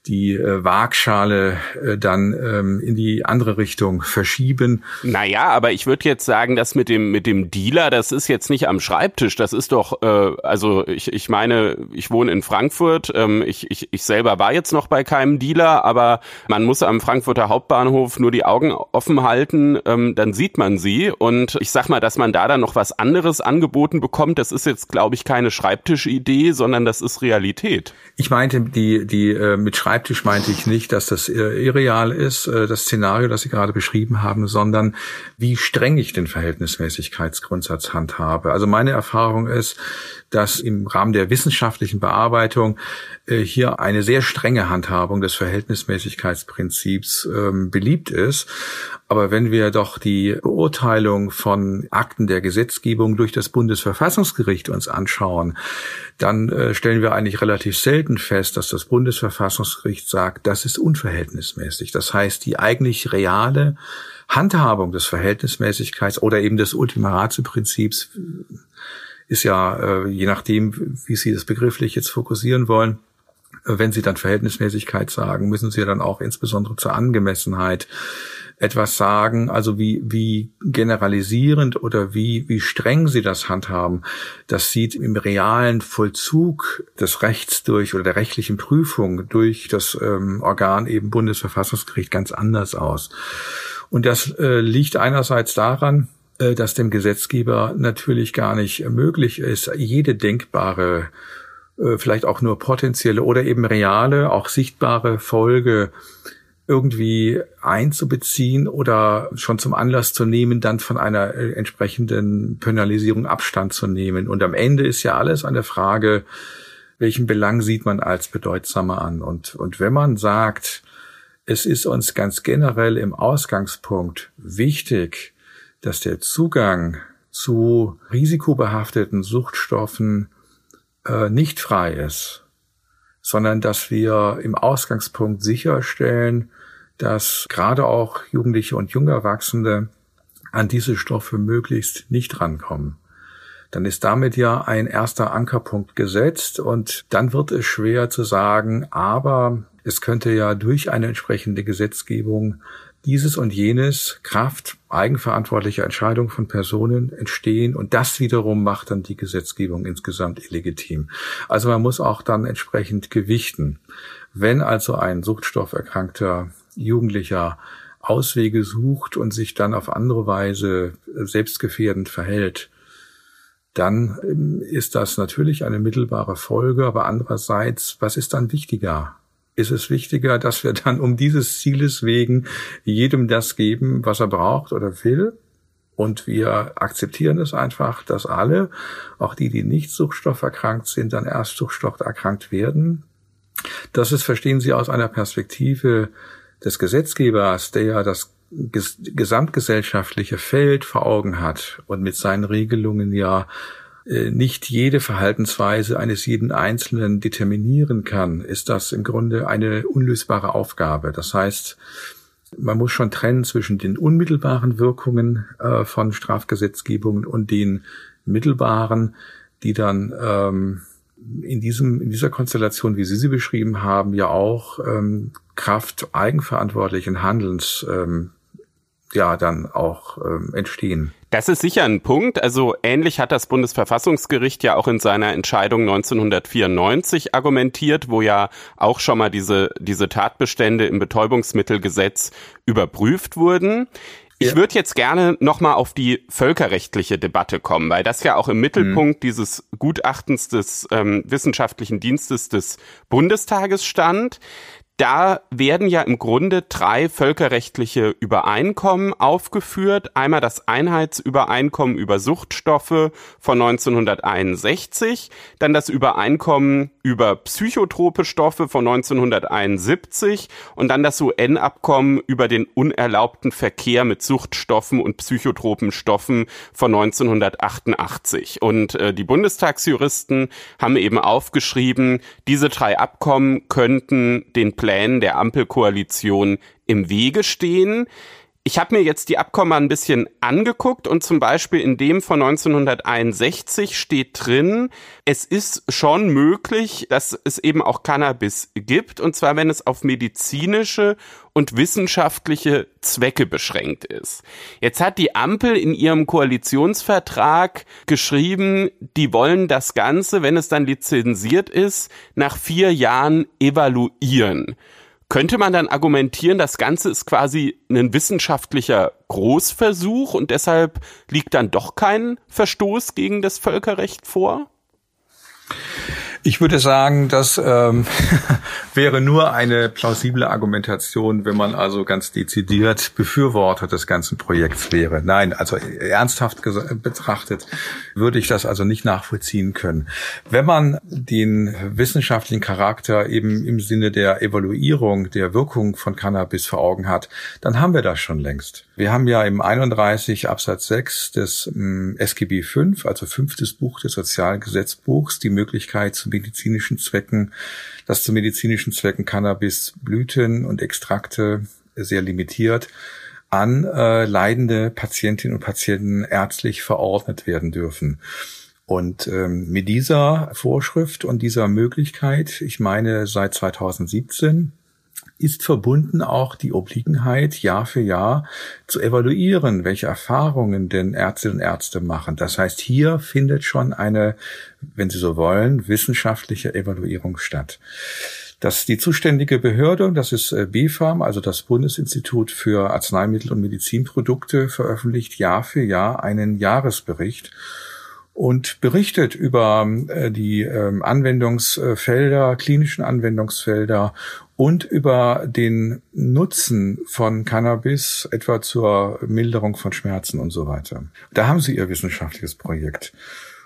die äh, Waagschale äh, dann ähm, in die andere Richtung verschieben. Naja, aber ich würde jetzt sagen, dass mit dem mit dem Dealer, das ist jetzt nicht am Schreibtisch, das ist doch, äh, also ich, ich meine, ich wohne in Frankfurt, ähm, ich, ich, ich selber war jetzt noch bei keinem Dealer, aber man muss am Frankfurter Hauptbahnhof nur die Augen offen halten, ähm, dann sieht man sie und ich sag mal, dass man da dann noch was anderes angeboten bekommt, das ist jetzt, glaube ich, keine Schreibtischidee, sondern das ist Realität. Ich meinte, die, die äh, mit Schreibtisch Schreibtisch meinte ich nicht, dass das irreal ist, äh, das Szenario, das Sie gerade beschrieben haben, sondern wie streng ich den Verhältnismäßigkeitsgrundsatz handhabe. Also meine Erfahrung ist, dass im Rahmen der wissenschaftlichen Bearbeitung äh, hier eine sehr strenge Handhabung des Verhältnismäßigkeitsprinzips ähm, beliebt ist. Aber wenn wir doch die Beurteilung von Akten der Gesetzgebung durch das Bundesverfassungsgericht uns anschauen, dann äh, stellen wir eigentlich relativ selten fest, dass das Bundesverfassungsgericht sagt, das ist unverhältnismäßig. Das heißt, die eigentlich reale Handhabung des Verhältnismäßigkeits oder eben des Ultima Ratio-Prinzips ist ja, äh, je nachdem, wie Sie das begrifflich jetzt fokussieren wollen, äh, wenn Sie dann Verhältnismäßigkeit sagen, müssen Sie dann auch insbesondere zur Angemessenheit etwas sagen, also wie, wie generalisierend oder wie, wie streng sie das handhaben, das sieht im realen Vollzug des Rechts durch oder der rechtlichen Prüfung durch das ähm, Organ eben Bundesverfassungsgericht ganz anders aus. Und das äh, liegt einerseits daran, äh, dass dem Gesetzgeber natürlich gar nicht möglich ist, jede denkbare, äh, vielleicht auch nur potenzielle oder eben reale, auch sichtbare Folge irgendwie einzubeziehen oder schon zum Anlass zu nehmen, dann von einer äh, entsprechenden Penalisierung Abstand zu nehmen. Und am Ende ist ja alles an der Frage, welchen Belang sieht man als bedeutsamer an? Und, und wenn man sagt, es ist uns ganz generell im Ausgangspunkt wichtig, dass der Zugang zu risikobehafteten Suchtstoffen äh, nicht frei ist, sondern dass wir im Ausgangspunkt sicherstellen, dass gerade auch Jugendliche und junge Erwachsene an diese Stoffe möglichst nicht rankommen. Dann ist damit ja ein erster Ankerpunkt gesetzt und dann wird es schwer zu sagen, aber es könnte ja durch eine entsprechende Gesetzgebung dieses und jenes Kraft eigenverantwortlicher Entscheidung von Personen entstehen und das wiederum macht dann die Gesetzgebung insgesamt illegitim. Also man muss auch dann entsprechend gewichten. Wenn also ein suchtstofferkrankter Jugendlicher Auswege sucht und sich dann auf andere Weise selbstgefährdend verhält, dann ähm, ist das natürlich eine mittelbare Folge, aber andererseits, was ist dann wichtiger? Ist es wichtiger, dass wir dann um dieses Zieles wegen jedem das geben, was er braucht oder will. Und wir akzeptieren es einfach, dass alle, auch die, die nicht suchtstofferkrankt sind, dann erst suchtstofferkrankt werden. Das ist, verstehen Sie, aus einer Perspektive des Gesetzgebers, der ja das gesamtgesellschaftliche Feld vor Augen hat und mit seinen Regelungen ja nicht jede Verhaltensweise eines jeden Einzelnen determinieren kann, ist das im Grunde eine unlösbare Aufgabe. Das heißt, man muss schon trennen zwischen den unmittelbaren Wirkungen äh, von Strafgesetzgebungen und den mittelbaren, die dann ähm, in diesem in dieser Konstellation, wie Sie sie beschrieben haben, ja auch ähm, Kraft eigenverantwortlichen Handelns ähm, ja dann auch ähm, entstehen. Das ist sicher ein Punkt. Also ähnlich hat das Bundesverfassungsgericht ja auch in seiner Entscheidung 1994 argumentiert, wo ja auch schon mal diese, diese Tatbestände im Betäubungsmittelgesetz überprüft wurden. Ich würde jetzt gerne nochmal auf die völkerrechtliche Debatte kommen, weil das ja auch im Mittelpunkt mhm. dieses Gutachtens des ähm, wissenschaftlichen Dienstes des Bundestages stand da werden ja im Grunde drei völkerrechtliche Übereinkommen aufgeführt. Einmal das Einheitsübereinkommen über Suchtstoffe von 1961, dann das Übereinkommen über psychotrope Stoffe von 1971 und dann das UN-Abkommen über den unerlaubten Verkehr mit Suchtstoffen und psychotropen Stoffen von 1988. Und äh, die Bundestagsjuristen haben eben aufgeschrieben, diese drei Abkommen könnten den Plänen der Ampelkoalition im Wege stehen. Ich habe mir jetzt die Abkommen ein bisschen angeguckt und zum Beispiel in dem von 1961 steht drin, es ist schon möglich, dass es eben auch Cannabis gibt und zwar wenn es auf medizinische und wissenschaftliche Zwecke beschränkt ist. Jetzt hat die Ampel in ihrem Koalitionsvertrag geschrieben, die wollen das Ganze, wenn es dann lizenziert ist, nach vier Jahren evaluieren. Könnte man dann argumentieren, das Ganze ist quasi ein wissenschaftlicher Großversuch und deshalb liegt dann doch kein Verstoß gegen das Völkerrecht vor? Ich würde sagen, das ähm, wäre nur eine plausible Argumentation, wenn man also ganz dezidiert Befürworter des ganzen Projekts wäre. Nein, also ernsthaft betrachtet würde ich das also nicht nachvollziehen können. Wenn man den wissenschaftlichen Charakter eben im Sinne der Evaluierung der Wirkung von Cannabis vor Augen hat, dann haben wir das schon längst. Wir haben ja im 31 Absatz 6 des ähm, SGB 5, also fünftes Buch des Sozialgesetzbuchs, die Möglichkeit zu medizinischen Zwecken, dass zu medizinischen Zwecken Cannabis, Blüten und Extrakte sehr limitiert an äh, leidende Patientinnen und Patienten ärztlich verordnet werden dürfen. Und ähm, mit dieser Vorschrift und dieser Möglichkeit, ich meine seit 2017, ist verbunden auch die Obliegenheit, Jahr für Jahr zu evaluieren, welche Erfahrungen denn Ärztinnen und Ärzte machen. Das heißt, hier findet schon eine, wenn Sie so wollen, wissenschaftliche Evaluierung statt. Das die zuständige Behörde, das ist äh, BfArM, also das Bundesinstitut für Arzneimittel und Medizinprodukte, veröffentlicht Jahr für Jahr einen Jahresbericht und berichtet über äh, die ähm, Anwendungsfelder, klinischen Anwendungsfelder und über den Nutzen von Cannabis, etwa zur Milderung von Schmerzen und so weiter. Da haben sie ihr wissenschaftliches Projekt.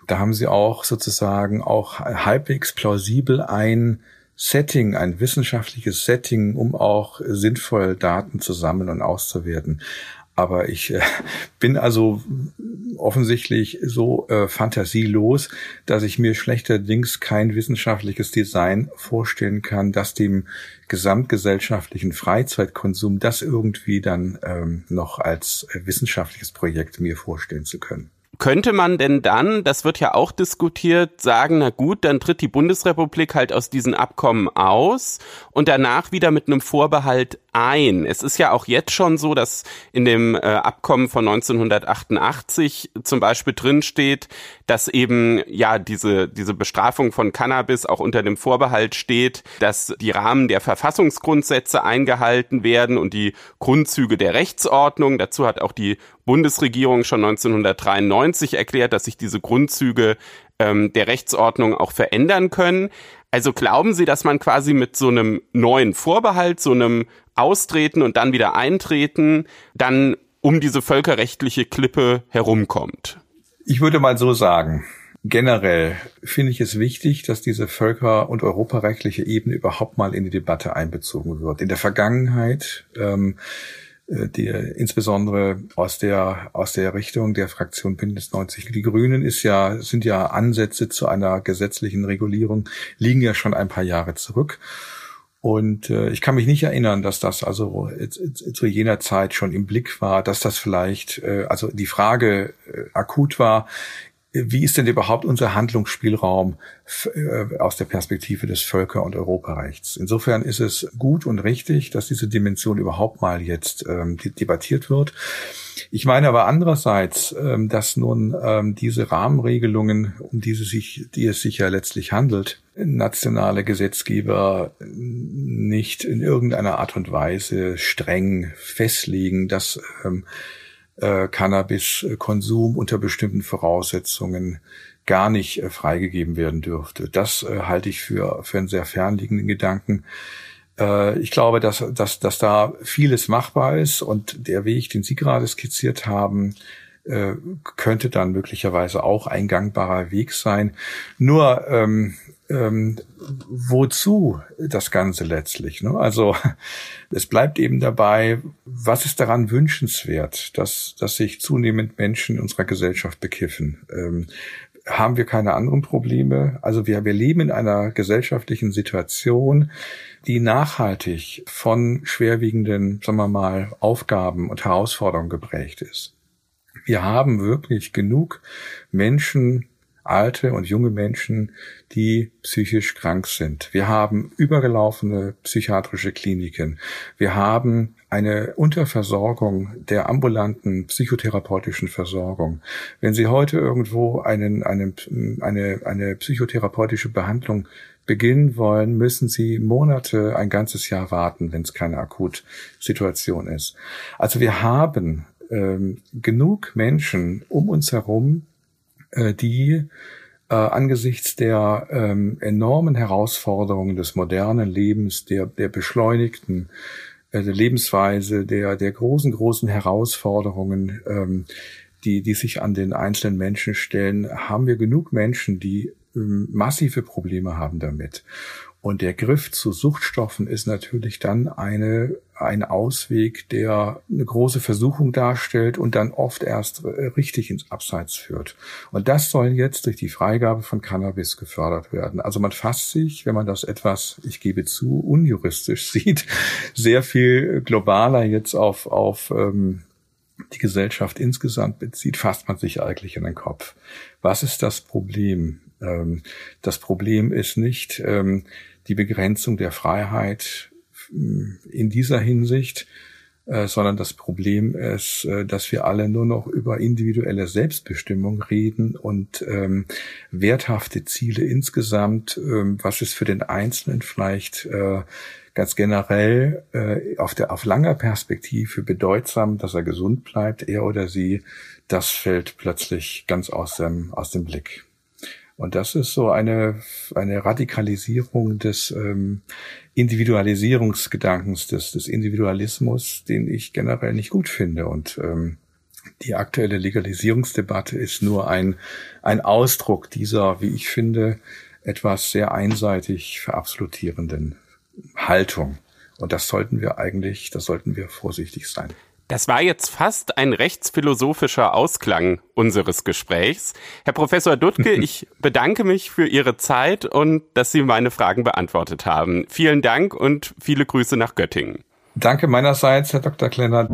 Da haben sie auch sozusagen auch halbwegs plausibel ein Setting, ein wissenschaftliches Setting, um auch sinnvoll Daten zu sammeln und auszuwerten. Aber ich äh, bin also offensichtlich so äh, fantasielos, dass ich mir schlechterdings kein wissenschaftliches Design vorstellen kann, das dem gesamtgesellschaftlichen Freizeitkonsum das irgendwie dann ähm, noch als äh, wissenschaftliches Projekt mir vorstellen zu können. Könnte man denn dann, das wird ja auch diskutiert, sagen, na gut, dann tritt die Bundesrepublik halt aus diesen Abkommen aus und danach wieder mit einem Vorbehalt ein. Es ist ja auch jetzt schon so, dass in dem äh, Abkommen von 1988 zum Beispiel drin steht, dass eben ja diese diese Bestrafung von Cannabis auch unter dem Vorbehalt steht, dass die Rahmen der Verfassungsgrundsätze eingehalten werden und die Grundzüge der Rechtsordnung. Dazu hat auch die Bundesregierung schon 1993 erklärt, dass sich diese Grundzüge ähm, der Rechtsordnung auch verändern können. Also glauben Sie, dass man quasi mit so einem neuen Vorbehalt, so einem Austreten und dann wieder Eintreten, dann um diese völkerrechtliche Klippe herumkommt? Ich würde mal so sagen. Generell finde ich es wichtig, dass diese völker- und europarechtliche Ebene überhaupt mal in die Debatte einbezogen wird. In der Vergangenheit ähm, äh, die insbesondere aus der aus der Richtung der Fraktion Bündnis 90 die Grünen ist ja sind ja Ansätze zu einer gesetzlichen Regulierung liegen ja schon ein paar Jahre zurück. Und äh, ich kann mich nicht erinnern, dass das also zu jener Zeit schon im Blick war, dass das vielleicht äh, also die Frage äh, akut war wie ist denn überhaupt unser Handlungsspielraum äh, aus der Perspektive des Völker- und Europarechts? Insofern ist es gut und richtig, dass diese Dimension überhaupt mal jetzt ähm, debattiert wird. Ich meine aber andererseits, ähm, dass nun ähm, diese Rahmenregelungen, um diese sich, die es sich ja letztlich handelt, nationale Gesetzgeber nicht in irgendeiner Art und Weise streng festlegen, dass ähm, äh, Cannabiskonsum unter bestimmten Voraussetzungen gar nicht äh, freigegeben werden dürfte. Das äh, halte ich für, für einen sehr fernliegenden Gedanken. Äh, ich glaube, dass, dass, dass da vieles machbar ist und der Weg, den Sie gerade skizziert haben, äh, könnte dann möglicherweise auch ein gangbarer Weg sein. Nur ähm, ähm, wozu das Ganze letztlich? Ne? Also es bleibt eben dabei, was ist daran wünschenswert, dass, dass sich zunehmend Menschen in unserer Gesellschaft bekiffen? Ähm, haben wir keine anderen Probleme? Also wir, wir leben in einer gesellschaftlichen Situation, die nachhaltig von schwerwiegenden, sagen wir mal, Aufgaben und Herausforderungen geprägt ist. Wir haben wirklich genug Menschen, alte und junge Menschen, die psychisch krank sind. Wir haben übergelaufene psychiatrische Kliniken. Wir haben eine Unterversorgung der ambulanten psychotherapeutischen Versorgung. Wenn Sie heute irgendwo einen, einen, eine, eine psychotherapeutische Behandlung beginnen wollen, müssen Sie Monate, ein ganzes Jahr warten, wenn es keine Akutsituation ist. Also wir haben ähm, genug Menschen um uns herum, die äh, angesichts der ähm, enormen Herausforderungen des modernen Lebens, der, der beschleunigten äh, der Lebensweise, der, der großen, großen Herausforderungen, ähm, die, die sich an den einzelnen Menschen stellen, haben wir genug Menschen, die ähm, massive Probleme haben damit. Und der Griff zu Suchtstoffen ist natürlich dann eine, ein Ausweg, der eine große Versuchung darstellt und dann oft erst richtig ins Abseits führt. Und das soll jetzt durch die Freigabe von Cannabis gefördert werden. Also man fasst sich, wenn man das etwas, ich gebe zu, unjuristisch sieht, sehr viel globaler jetzt auf, auf ähm, die Gesellschaft insgesamt bezieht, fasst man sich eigentlich in den Kopf. Was ist das Problem? Ähm, das Problem ist nicht, ähm, die Begrenzung der Freiheit in dieser Hinsicht, äh, sondern das Problem ist, äh, dass wir alle nur noch über individuelle Selbstbestimmung reden und ähm, werthafte Ziele insgesamt, ähm, was ist für den Einzelnen vielleicht äh, ganz generell äh, auf der auf langer Perspektive bedeutsam, dass er gesund bleibt, er oder sie, das fällt plötzlich ganz aus dem aus dem Blick. Und das ist so eine, eine Radikalisierung des ähm, Individualisierungsgedankens, des, des Individualismus, den ich generell nicht gut finde. Und ähm, die aktuelle Legalisierungsdebatte ist nur ein, ein Ausdruck dieser, wie ich finde, etwas sehr einseitig verabsolutierenden Haltung. Und das sollten wir eigentlich, das sollten wir vorsichtig sein. Das war jetzt fast ein rechtsphilosophischer Ausklang unseres Gesprächs. Herr Professor Duttke, ich bedanke mich für Ihre Zeit und dass Sie meine Fragen beantwortet haben. Vielen Dank und viele Grüße nach Göttingen. Danke meinerseits, Herr Dr. Klenner.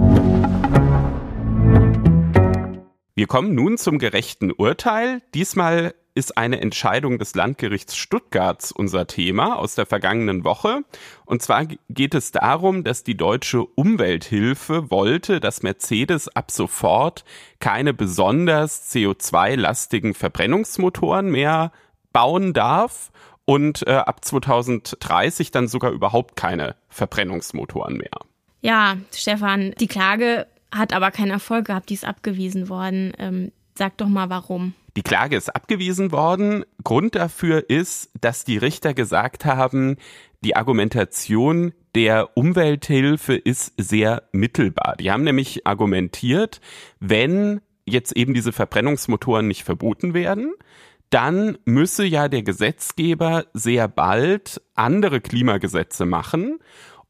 Wir kommen nun zum gerechten Urteil. Diesmal ist eine Entscheidung des Landgerichts Stuttgarts unser Thema aus der vergangenen Woche. Und zwar geht es darum, dass die deutsche Umwelthilfe wollte, dass Mercedes ab sofort keine besonders CO2-lastigen Verbrennungsmotoren mehr bauen darf und äh, ab 2030 dann sogar überhaupt keine Verbrennungsmotoren mehr. Ja, Stefan, die Klage hat aber keinen Erfolg gehabt, die ist abgewiesen worden. Ähm, sag doch mal warum. Die Klage ist abgewiesen worden. Grund dafür ist, dass die Richter gesagt haben, die Argumentation der Umwelthilfe ist sehr mittelbar. Die haben nämlich argumentiert, wenn jetzt eben diese Verbrennungsmotoren nicht verboten werden, dann müsse ja der Gesetzgeber sehr bald andere Klimagesetze machen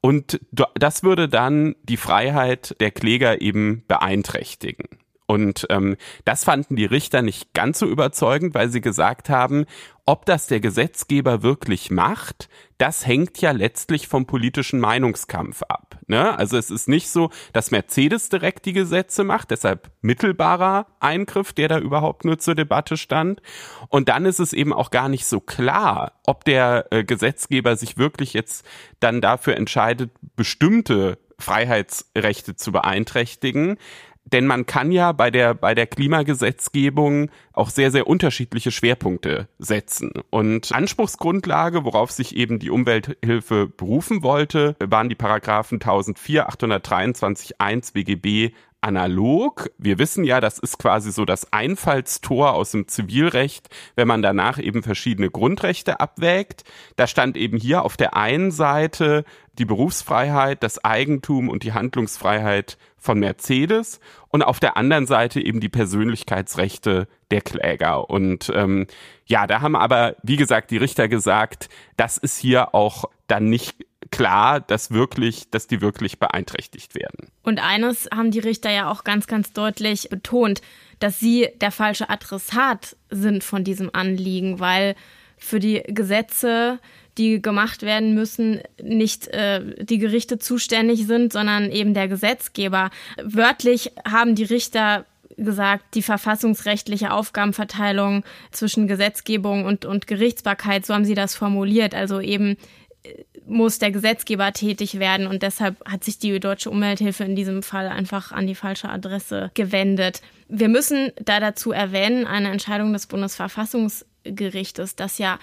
und das würde dann die Freiheit der Kläger eben beeinträchtigen. Und ähm, das fanden die Richter nicht ganz so überzeugend, weil sie gesagt haben, ob das der Gesetzgeber wirklich macht, das hängt ja letztlich vom politischen Meinungskampf ab. Ne? Also es ist nicht so, dass Mercedes direkt die Gesetze macht, deshalb mittelbarer Eingriff, der da überhaupt nur zur Debatte stand. Und dann ist es eben auch gar nicht so klar, ob der äh, Gesetzgeber sich wirklich jetzt dann dafür entscheidet, bestimmte Freiheitsrechte zu beeinträchtigen. Denn man kann ja bei der, bei der Klimagesetzgebung auch sehr, sehr unterschiedliche Schwerpunkte setzen. Und Anspruchsgrundlage, worauf sich eben die Umwelthilfe berufen wollte, waren die Paragraphen 1004, 823, 1 BGB analog. Wir wissen ja, das ist quasi so das Einfallstor aus dem Zivilrecht, wenn man danach eben verschiedene Grundrechte abwägt. Da stand eben hier auf der einen Seite die Berufsfreiheit, das Eigentum und die Handlungsfreiheit von Mercedes und auf der anderen Seite eben die Persönlichkeitsrechte der Kläger. Und ähm, ja, da haben aber, wie gesagt, die Richter gesagt, das ist hier auch dann nicht klar, dass wirklich, dass die wirklich beeinträchtigt werden. Und eines haben die Richter ja auch ganz, ganz deutlich betont, dass sie der falsche Adressat sind von diesem Anliegen, weil für die Gesetze, die gemacht werden müssen, nicht äh, die Gerichte zuständig sind, sondern eben der Gesetzgeber. Wörtlich haben die Richter gesagt, die verfassungsrechtliche Aufgabenverteilung zwischen Gesetzgebung und, und Gerichtsbarkeit, so haben sie das formuliert. Also eben muss der Gesetzgeber tätig werden und deshalb hat sich die deutsche Umwelthilfe in diesem Fall einfach an die falsche Adresse gewendet. Wir müssen da dazu erwähnen, eine Entscheidung des Bundesverfassungsgerichtes, das ja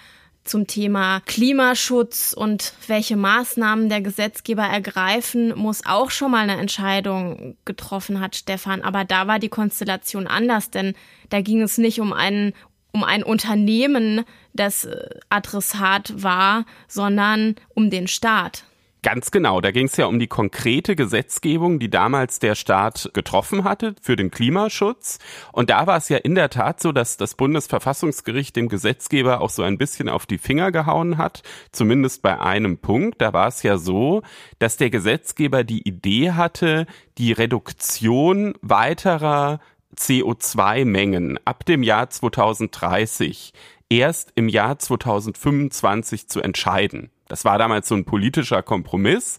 zum Thema Klimaschutz und welche Maßnahmen der Gesetzgeber ergreifen muss, auch schon mal eine Entscheidung getroffen hat, Stefan. Aber da war die Konstellation anders, denn da ging es nicht um einen um ein Unternehmen, das äh, Adressat war, sondern um den Staat. Ganz genau, da ging es ja um die konkrete Gesetzgebung, die damals der Staat getroffen hatte für den Klimaschutz. Und da war es ja in der Tat so, dass das Bundesverfassungsgericht dem Gesetzgeber auch so ein bisschen auf die Finger gehauen hat, zumindest bei einem Punkt. Da war es ja so, dass der Gesetzgeber die Idee hatte, die Reduktion weiterer CO2-Mengen ab dem Jahr 2030 erst im Jahr 2025 zu entscheiden. Das war damals so ein politischer Kompromiss.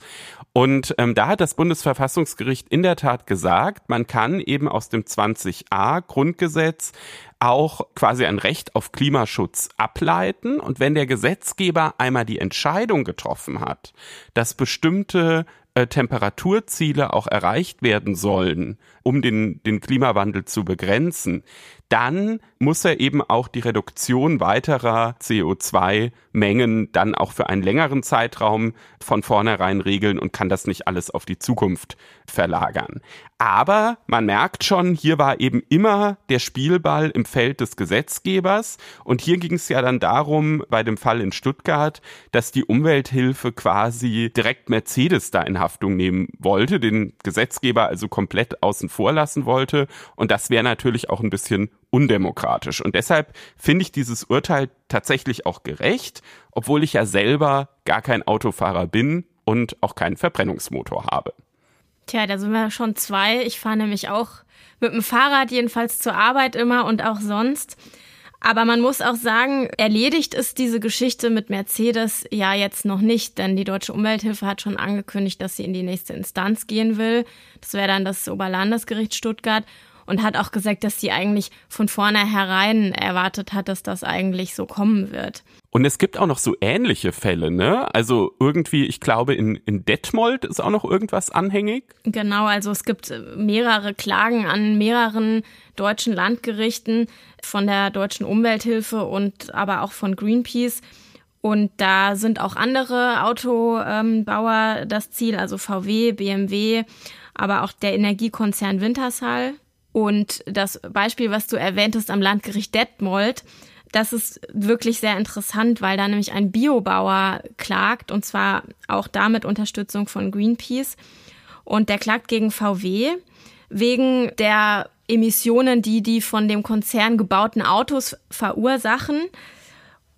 Und ähm, da hat das Bundesverfassungsgericht in der Tat gesagt, man kann eben aus dem 20a Grundgesetz auch quasi ein Recht auf Klimaschutz ableiten. Und wenn der Gesetzgeber einmal die Entscheidung getroffen hat, dass bestimmte äh, Temperaturziele auch erreicht werden sollen, um den, den Klimawandel zu begrenzen, dann muss er eben auch die Reduktion weiterer CO2-Mengen dann auch für einen längeren Zeitraum von vornherein regeln und kann das nicht alles auf die Zukunft verlagern. Aber man merkt schon, hier war eben immer der Spielball im Feld des Gesetzgebers. Und hier ging es ja dann darum, bei dem Fall in Stuttgart, dass die Umwelthilfe quasi direkt Mercedes da in Haftung nehmen wollte, den Gesetzgeber also komplett außen vor lassen wollte. Und das wäre natürlich auch ein bisschen undemokratisch. Und deshalb finde ich dieses Urteil tatsächlich auch gerecht, obwohl ich ja selber gar kein Autofahrer bin und auch keinen Verbrennungsmotor habe. Tja, da sind wir schon zwei. Ich fahre nämlich auch mit dem Fahrrad jedenfalls zur Arbeit immer und auch sonst. Aber man muss auch sagen, erledigt ist diese Geschichte mit Mercedes ja jetzt noch nicht, denn die Deutsche Umwelthilfe hat schon angekündigt, dass sie in die nächste Instanz gehen will. Das wäre dann das Oberlandesgericht Stuttgart und hat auch gesagt, dass sie eigentlich von vornherein erwartet hat, dass das eigentlich so kommen wird. Und es gibt auch noch so ähnliche Fälle, ne? Also irgendwie, ich glaube, in, in Detmold ist auch noch irgendwas anhängig. Genau, also es gibt mehrere Klagen an mehreren deutschen Landgerichten von der deutschen Umwelthilfe und aber auch von Greenpeace. Und da sind auch andere Autobauer das Ziel, also VW, BMW, aber auch der Energiekonzern Wintershall. Und das Beispiel, was du erwähntest am Landgericht Detmold, das ist wirklich sehr interessant, weil da nämlich ein Biobauer klagt und zwar auch damit Unterstützung von Greenpeace. Und der klagt gegen VW wegen der Emissionen, die die von dem Konzern gebauten Autos verursachen.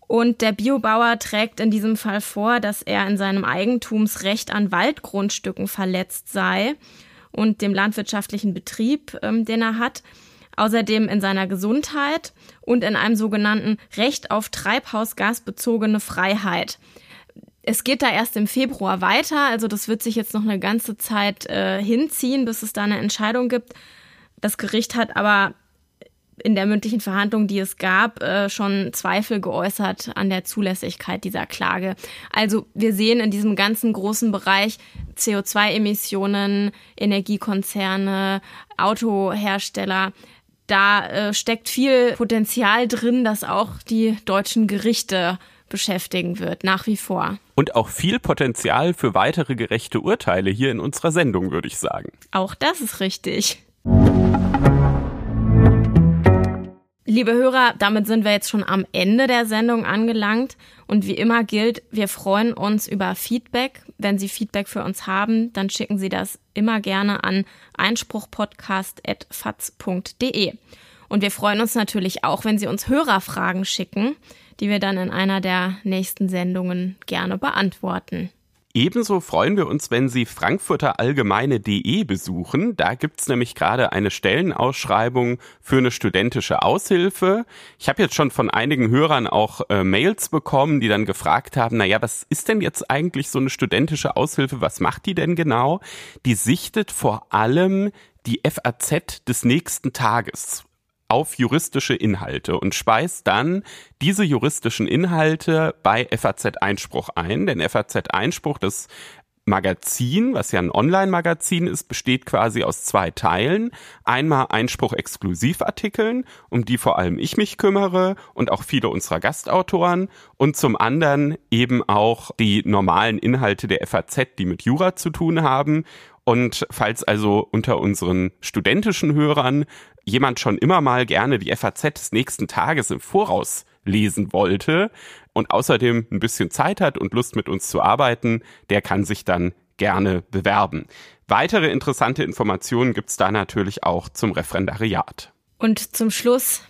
Und der Biobauer trägt in diesem Fall vor, dass er in seinem Eigentumsrecht an Waldgrundstücken verletzt sei und dem landwirtschaftlichen Betrieb, ähm, den er hat. Außerdem in seiner Gesundheit und in einem sogenannten Recht auf treibhausgasbezogene Freiheit. Es geht da erst im Februar weiter, also das wird sich jetzt noch eine ganze Zeit äh, hinziehen, bis es da eine Entscheidung gibt. Das Gericht hat aber in der mündlichen Verhandlung, die es gab, äh, schon Zweifel geäußert an der Zulässigkeit dieser Klage. Also wir sehen in diesem ganzen großen Bereich CO2-Emissionen, Energiekonzerne, Autohersteller, da äh, steckt viel Potenzial drin, das auch die deutschen Gerichte beschäftigen wird, nach wie vor. Und auch viel Potenzial für weitere gerechte Urteile hier in unserer Sendung, würde ich sagen. Auch das ist richtig. Liebe Hörer, damit sind wir jetzt schon am Ende der Sendung angelangt. Und wie immer gilt, wir freuen uns über Feedback. Wenn Sie Feedback für uns haben, dann schicken Sie das immer gerne an einspruchpodcast.fatz.de. Und wir freuen uns natürlich auch, wenn Sie uns Hörerfragen schicken, die wir dann in einer der nächsten Sendungen gerne beantworten. Ebenso freuen wir uns, wenn Sie frankfurterallgemeine.de besuchen. Da gibt's nämlich gerade eine Stellenausschreibung für eine studentische Aushilfe. Ich habe jetzt schon von einigen Hörern auch äh, Mails bekommen, die dann gefragt haben, na ja, was ist denn jetzt eigentlich so eine studentische Aushilfe? Was macht die denn genau? Die sichtet vor allem die FAZ des nächsten Tages auf juristische Inhalte und speist dann diese juristischen Inhalte bei FAZ Einspruch ein. Denn FAZ Einspruch, das Magazin, was ja ein Online-Magazin ist, besteht quasi aus zwei Teilen. Einmal Einspruch-Exklusivartikeln, um die vor allem ich mich kümmere und auch viele unserer Gastautoren. Und zum anderen eben auch die normalen Inhalte der FAZ, die mit Jura zu tun haben. Und falls also unter unseren studentischen Hörern jemand schon immer mal gerne die FAZ des nächsten Tages im Voraus lesen wollte und außerdem ein bisschen Zeit hat und Lust mit uns zu arbeiten, der kann sich dann gerne bewerben. Weitere interessante Informationen gibt's da natürlich auch zum Referendariat. Und zum Schluss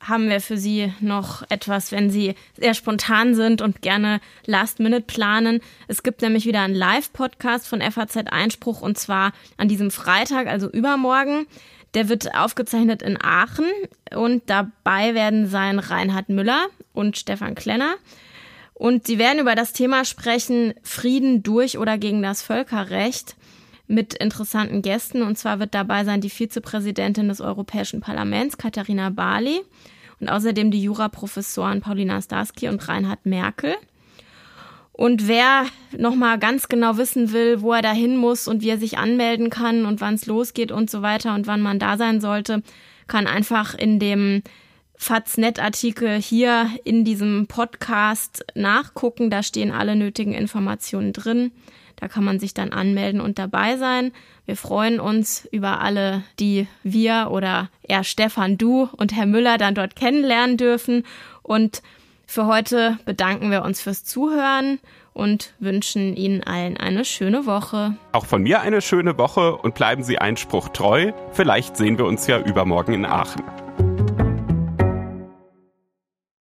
haben wir für Sie noch etwas, wenn Sie sehr spontan sind und gerne Last Minute planen. Es gibt nämlich wieder einen Live-Podcast von FAZ Einspruch und zwar an diesem Freitag, also übermorgen. Der wird aufgezeichnet in Aachen und dabei werden sein Reinhard Müller und Stefan Klenner. Und sie werden über das Thema sprechen, Frieden durch oder gegen das Völkerrecht mit interessanten Gästen. Und zwar wird dabei sein die Vizepräsidentin des Europäischen Parlaments, Katharina Barley, und außerdem die Juraprofessoren Paulina Starsky und Reinhard Merkel. Und wer nochmal ganz genau wissen will, wo er da hin muss und wie er sich anmelden kann und wann es losgeht und so weiter und wann man da sein sollte, kann einfach in dem Faznet-Artikel hier in diesem Podcast nachgucken. Da stehen alle nötigen Informationen drin. Da kann man sich dann anmelden und dabei sein. Wir freuen uns über alle, die wir oder eher Stefan, du und Herr Müller dann dort kennenlernen dürfen. Und für heute bedanken wir uns fürs Zuhören und wünschen Ihnen allen eine schöne Woche. Auch von mir eine schöne Woche und bleiben Sie Einspruch treu. Vielleicht sehen wir uns ja übermorgen in Aachen.